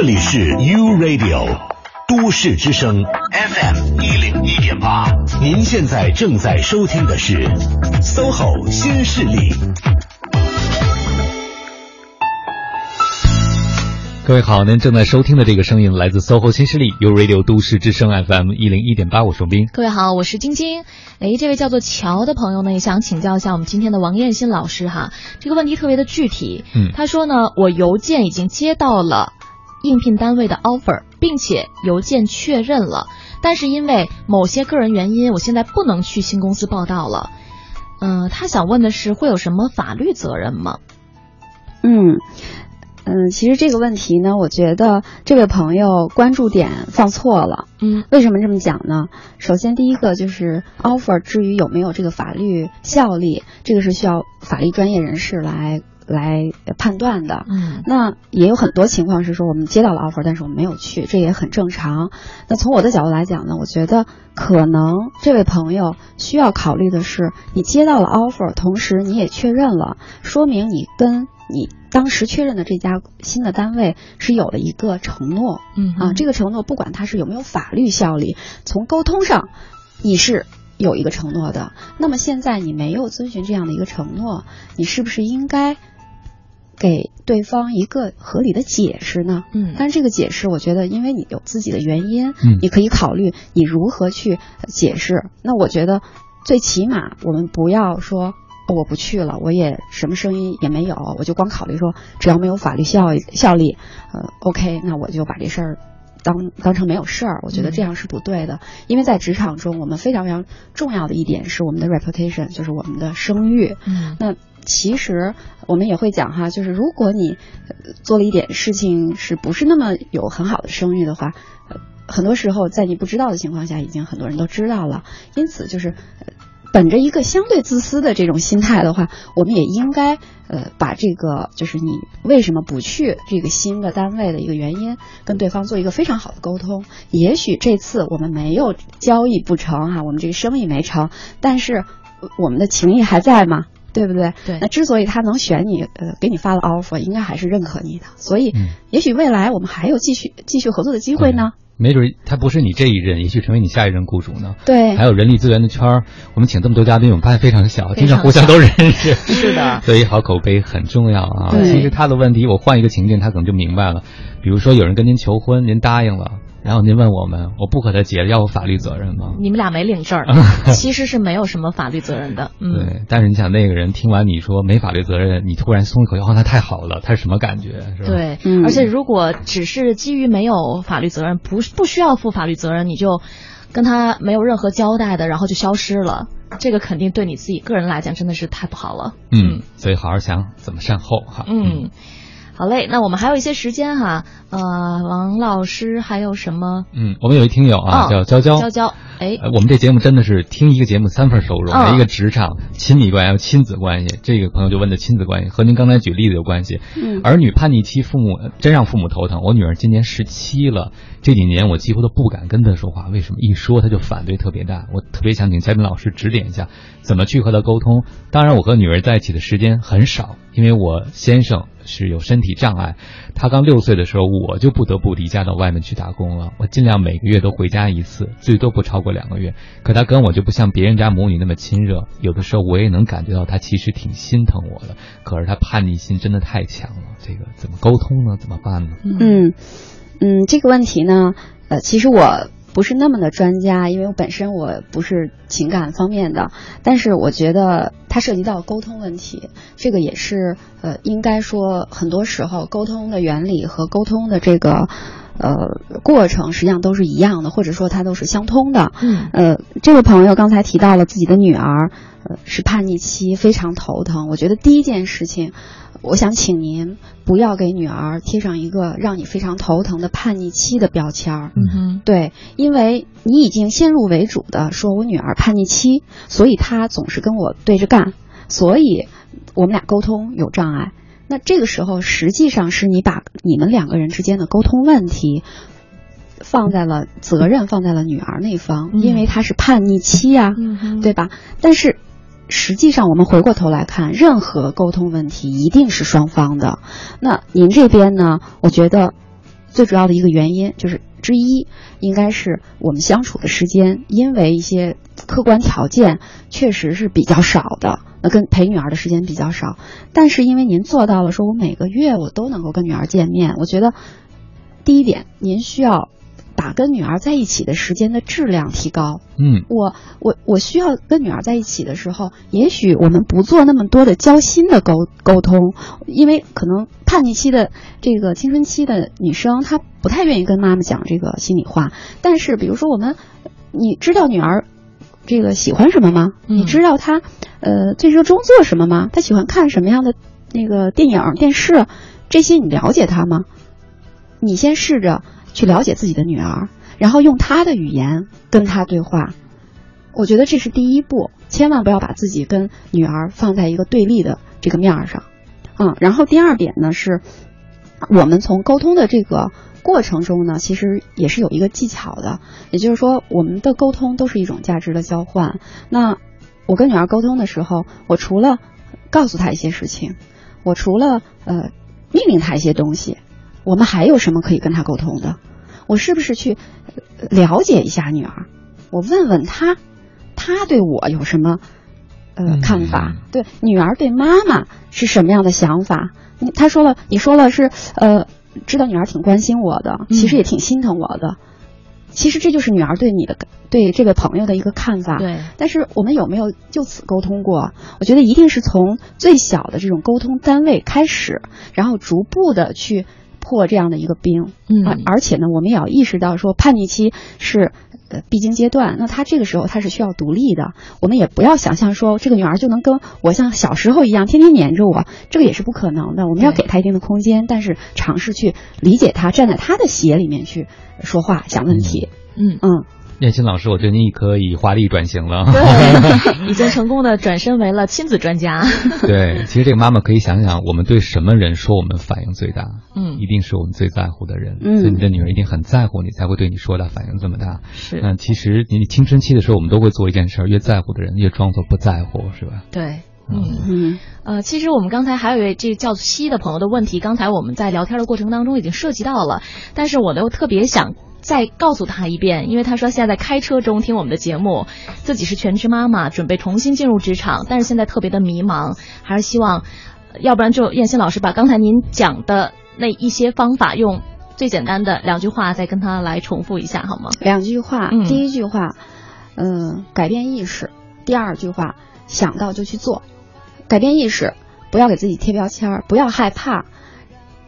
这里是 U Radio 都市之声 FM 一零一点八，您现在正在收听的是 SOHO 新势力。各位好，您正在收听的这个声音来自 SOHO 新势力 U Radio 都市之声 FM 一零一点八，我是斌。各位好，我是晶晶。哎，这位叫做乔的朋友呢，也想请教一下我们今天的王艳新老师哈，这个问题特别的具体。嗯，他说呢，我邮件已经接到了应聘单位的 offer，并且邮件确认了，但是因为某些个人原因，我现在不能去新公司报道了。嗯、他想问的是，会有什么法律责任吗？嗯。嗯，其实这个问题呢，我觉得这位朋友关注点放错了。嗯，为什么这么讲呢？首先，第一个就是 offer 至于有没有这个法律效力，这个是需要法律专业人士来来判断的。嗯，那也有很多情况是说我们接到了 offer，但是我们没有去，这也很正常。那从我的角度来讲呢，我觉得可能这位朋友需要考虑的是，你接到了 offer，同时你也确认了，说明你跟你当时确认的这家新的单位是有了一个承诺，嗯啊，这个承诺不管它是有没有法律效力，从沟通上你是有一个承诺的。那么现在你没有遵循这样的一个承诺，你是不是应该给对方一个合理的解释呢？嗯但是这个解释，我觉得因为你有自己的原因，嗯你可以考虑你如何去解释。那我觉得最起码我们不要说。哦我不去了，我也什么声音也没有，我就光考虑说，只要没有法律效效力，呃，OK，那我就把这事儿当当成没有事儿。我觉得这样是不对的，因为在职场中，我们非常非常重要的一点是我们的 reputation，就是我们的声誉。嗯那其实我们也会讲哈，就是如果你做了一点事情是不是那么有很好的声誉的话，很多时候在你不知道的情况下，已经很多人都知道了。因此，就是本着一个相对自私的这种心态的话，我们也应该呃把这个就是你为什么不去这个新的单位的一个原因，跟对方做一个非常好的沟通。也许这次我们没有交易不成哈、我们这个生意没成，但是我们的情谊还在吗。对不对？对那之所以他能选你，呃，给你发了 offer，应该还是认可你的。所以，嗯也许未来我们还有继续继续合作的机会呢。没准他不是你这一任，也许成为你下一任雇主呢。对还有人力资源的圈儿，我们请这么多嘉宾，我们发现非常小，经常互相都认识。[LAUGHS] 是的所以好口碑很重要啊。对其实他的问题，我换一个情境，他可能就明白了。比如说有人跟您求婚，您答应了，然后您问我们，我不和他结，要有法律责任吗？你们俩没领证儿，[LAUGHS] 其实是没有什么法律责任的。嗯，对，但是你想，那个人听完你说没法律责任，你突然松一口气，哦，那太好了，他是什么感觉？是吧？对，嗯而且如果只是基于没有法律责任，不不需要负法律责任，你就跟他没有任何交代的，然后就消失了，这个肯定对你自己个人来讲真的是太不好了。嗯，所以好好想怎么善后哈。嗯，好嘞，那我们还有一些时间哈，呃，王老师还有什么？嗯，我们有一听友啊，哦叫娇娇，娇娇，哎，呃我们这节目真的是听一个节目三份收入，嗯一个职场、亲密关系还有亲子关系。这个朋友就问的亲子关系和您刚才举例子有关系。嗯儿女叛逆期，父母呃真让父母头疼。我女儿今年十七了，这几年我几乎都不敢跟她说话，为什么？一说她就反对特别大。我特别想请嘉宾老师指点一下，怎么去和她沟通。当然，我和女儿在一起的时间很少，因为我先生是有身体障碍，他刚六岁的时候，我就不得不离家到外面去打工了。我尽量每个月都回家一次，最多不超过两个月。可他跟我就不像别人家母女那么亲热，有的时候我也能感觉到他其实挺心疼我的。可是他叛逆心真的太强了，这个怎么沟通呢？怎么办呢？嗯嗯，这个问题呢，呃，其实我不是那么的专家，因为我本身我不是情感方面的，但是我觉得它涉及到沟通问题，这个也是呃，应该说很多时候沟通的原理和沟通的这个。呃，过程实际上都是一样的，或者说它都是相通的。嗯，呃，这位朋友刚才提到了自己的女儿，呃，是叛逆期，非常头疼。我觉得第一件事情，我想请您不要给女儿贴上一个让你非常头疼的叛逆期的标签儿。嗯哼，对，因为你已经先入为主的说我女儿叛逆期，所以她总是跟我对着干，所以我们俩沟通有障碍。那这个时候，实际上是你把你们两个人之间的沟通问题放在了责任放在了女儿那方，因为她是叛逆期呀、嗯对吧？但是实际上，我们回过头来看，任何沟通问题一定是双方的。那您这边呢？我觉得最主要的一个原因就是之一，应该是我们相处的时间，因为一些客观条件确实是比较少的。那跟陪女儿的时间比较少，但是因为您做到了，说我每个月我都能够跟女儿见面，我觉得第一点，您需要把跟女儿在一起的时间的质量提高。嗯，我我我需要跟女儿在一起的时候，也许我们不做那么多的交心的沟沟通，因为可能叛逆期的这个青春期的女生，她不太愿意跟妈妈讲这个心里话。但是比如说我们，你知道女儿这个喜欢什么吗？你知道她呃最热衷做什么吗？她喜欢看什么样的那个电影、电视？这些你了解她吗？你先试着去了解自己的女儿，然后用她的语言跟她对话。我觉得这是第一步，千万不要把自己跟女儿放在一个对立的这个面儿上。嗯，然后第二点呢是，我们从沟通的这个过程中呢，其实也是有一个技巧的，也就是说，我们的沟通都是一种价值的交换。那我跟女儿沟通的时候，我除了告诉她一些事情，我除了呃命令她一些东西，我们还有什么可以跟他沟通的？我是不是去呃了解一下女儿？我问问她，她对我有什么呃看法？对女儿对妈妈是什么样的想法？你她说了，你说了是呃，知道女儿挺关心我的，其实也挺心疼我的。其实这就是女儿对你的对这个朋友的一个看法。对，但是我们有没有就此沟通过？我觉得一定是从最小的这种沟通单位开始，然后逐步的去破这样的一个冰。嗯而而且呢，我们也要意识到说叛逆期是呃必经阶段，那她这个时候她是需要独立的。我们也不要想象说这个女儿就能跟我像小时候一样天天黏着我，这个也是不可能的。我们要给她一定的空间，但是尝试去理解她，站在她的鞋里面去说话、想问题。嗯嗯。燕青老师，我觉得你可以华丽转型了。对，[LAUGHS] 已经成功的转身为了亲子专家。[LAUGHS] [LAUGHS] 对，其实这个妈妈可以想想，我们对什么人说我们反应最大？嗯一定是我们最在乎的人。嗯所以你的女儿一定很在乎你，才会对你说的反应这么大。是那其实你青春期的时候，我们都会做一件事儿，越在乎的人越装作不在乎，是吧？对。嗯嗯，呃，其实我们刚才还有一位这个叫西的朋友的问题，刚才我们在聊天的过程当中已经涉及到了，但是我呢又特别想再告诉他一遍，因为他说现在在开车中听我们的节目，自己是全职妈妈，准备重新进入职场，但是现在特别的迷茫，还是希望，呃要不然就燕欣老师把刚才您讲的那一些方法用最简单的两句话再跟他来重复一下好吗？两句话，嗯第一句话，嗯、改变意识；第二句话，想到就去做。改变意识，不要给自己贴标签儿，不要害怕，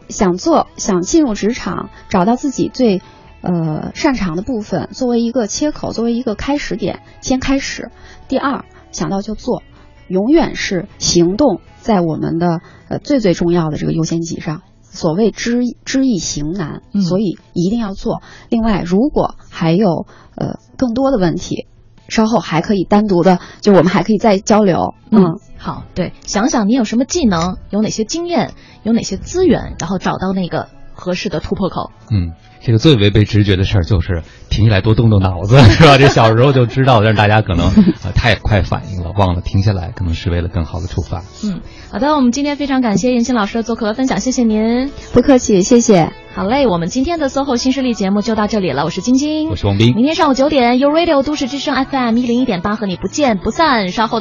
想做，想进入职场，找到自己最呃擅长的部分作为一个切口，作为一个开始点，先开始。第二，想到就做，永远是行动在我们的呃最最重要的这个优先级上。所谓知知易行难，所以一定要做。另外，如果还有呃更多的问题，稍后还可以单独的，就我们还可以再交流。嗯，好，对，想想你有什么技能，有哪些经验，有哪些资源，然后找到那个合适的突破口。嗯，这个最违背直觉的事儿就是停下来多动动脑子，[LAUGHS] 是吧？这小时候就知道，但是大家可能呃太快反应了，忘了停下来，可能是为了更好的出发。嗯，好的，我们今天非常感谢燕青老师的做客和分享，谢谢您，不客气，谢谢。好嘞，我们今天的 SOHO 新势力节目就到这里了，我是晶晶，我是王斌，明天上午九点，You Radio 都市之声 FM 一零一点八和你不见不散，稍后。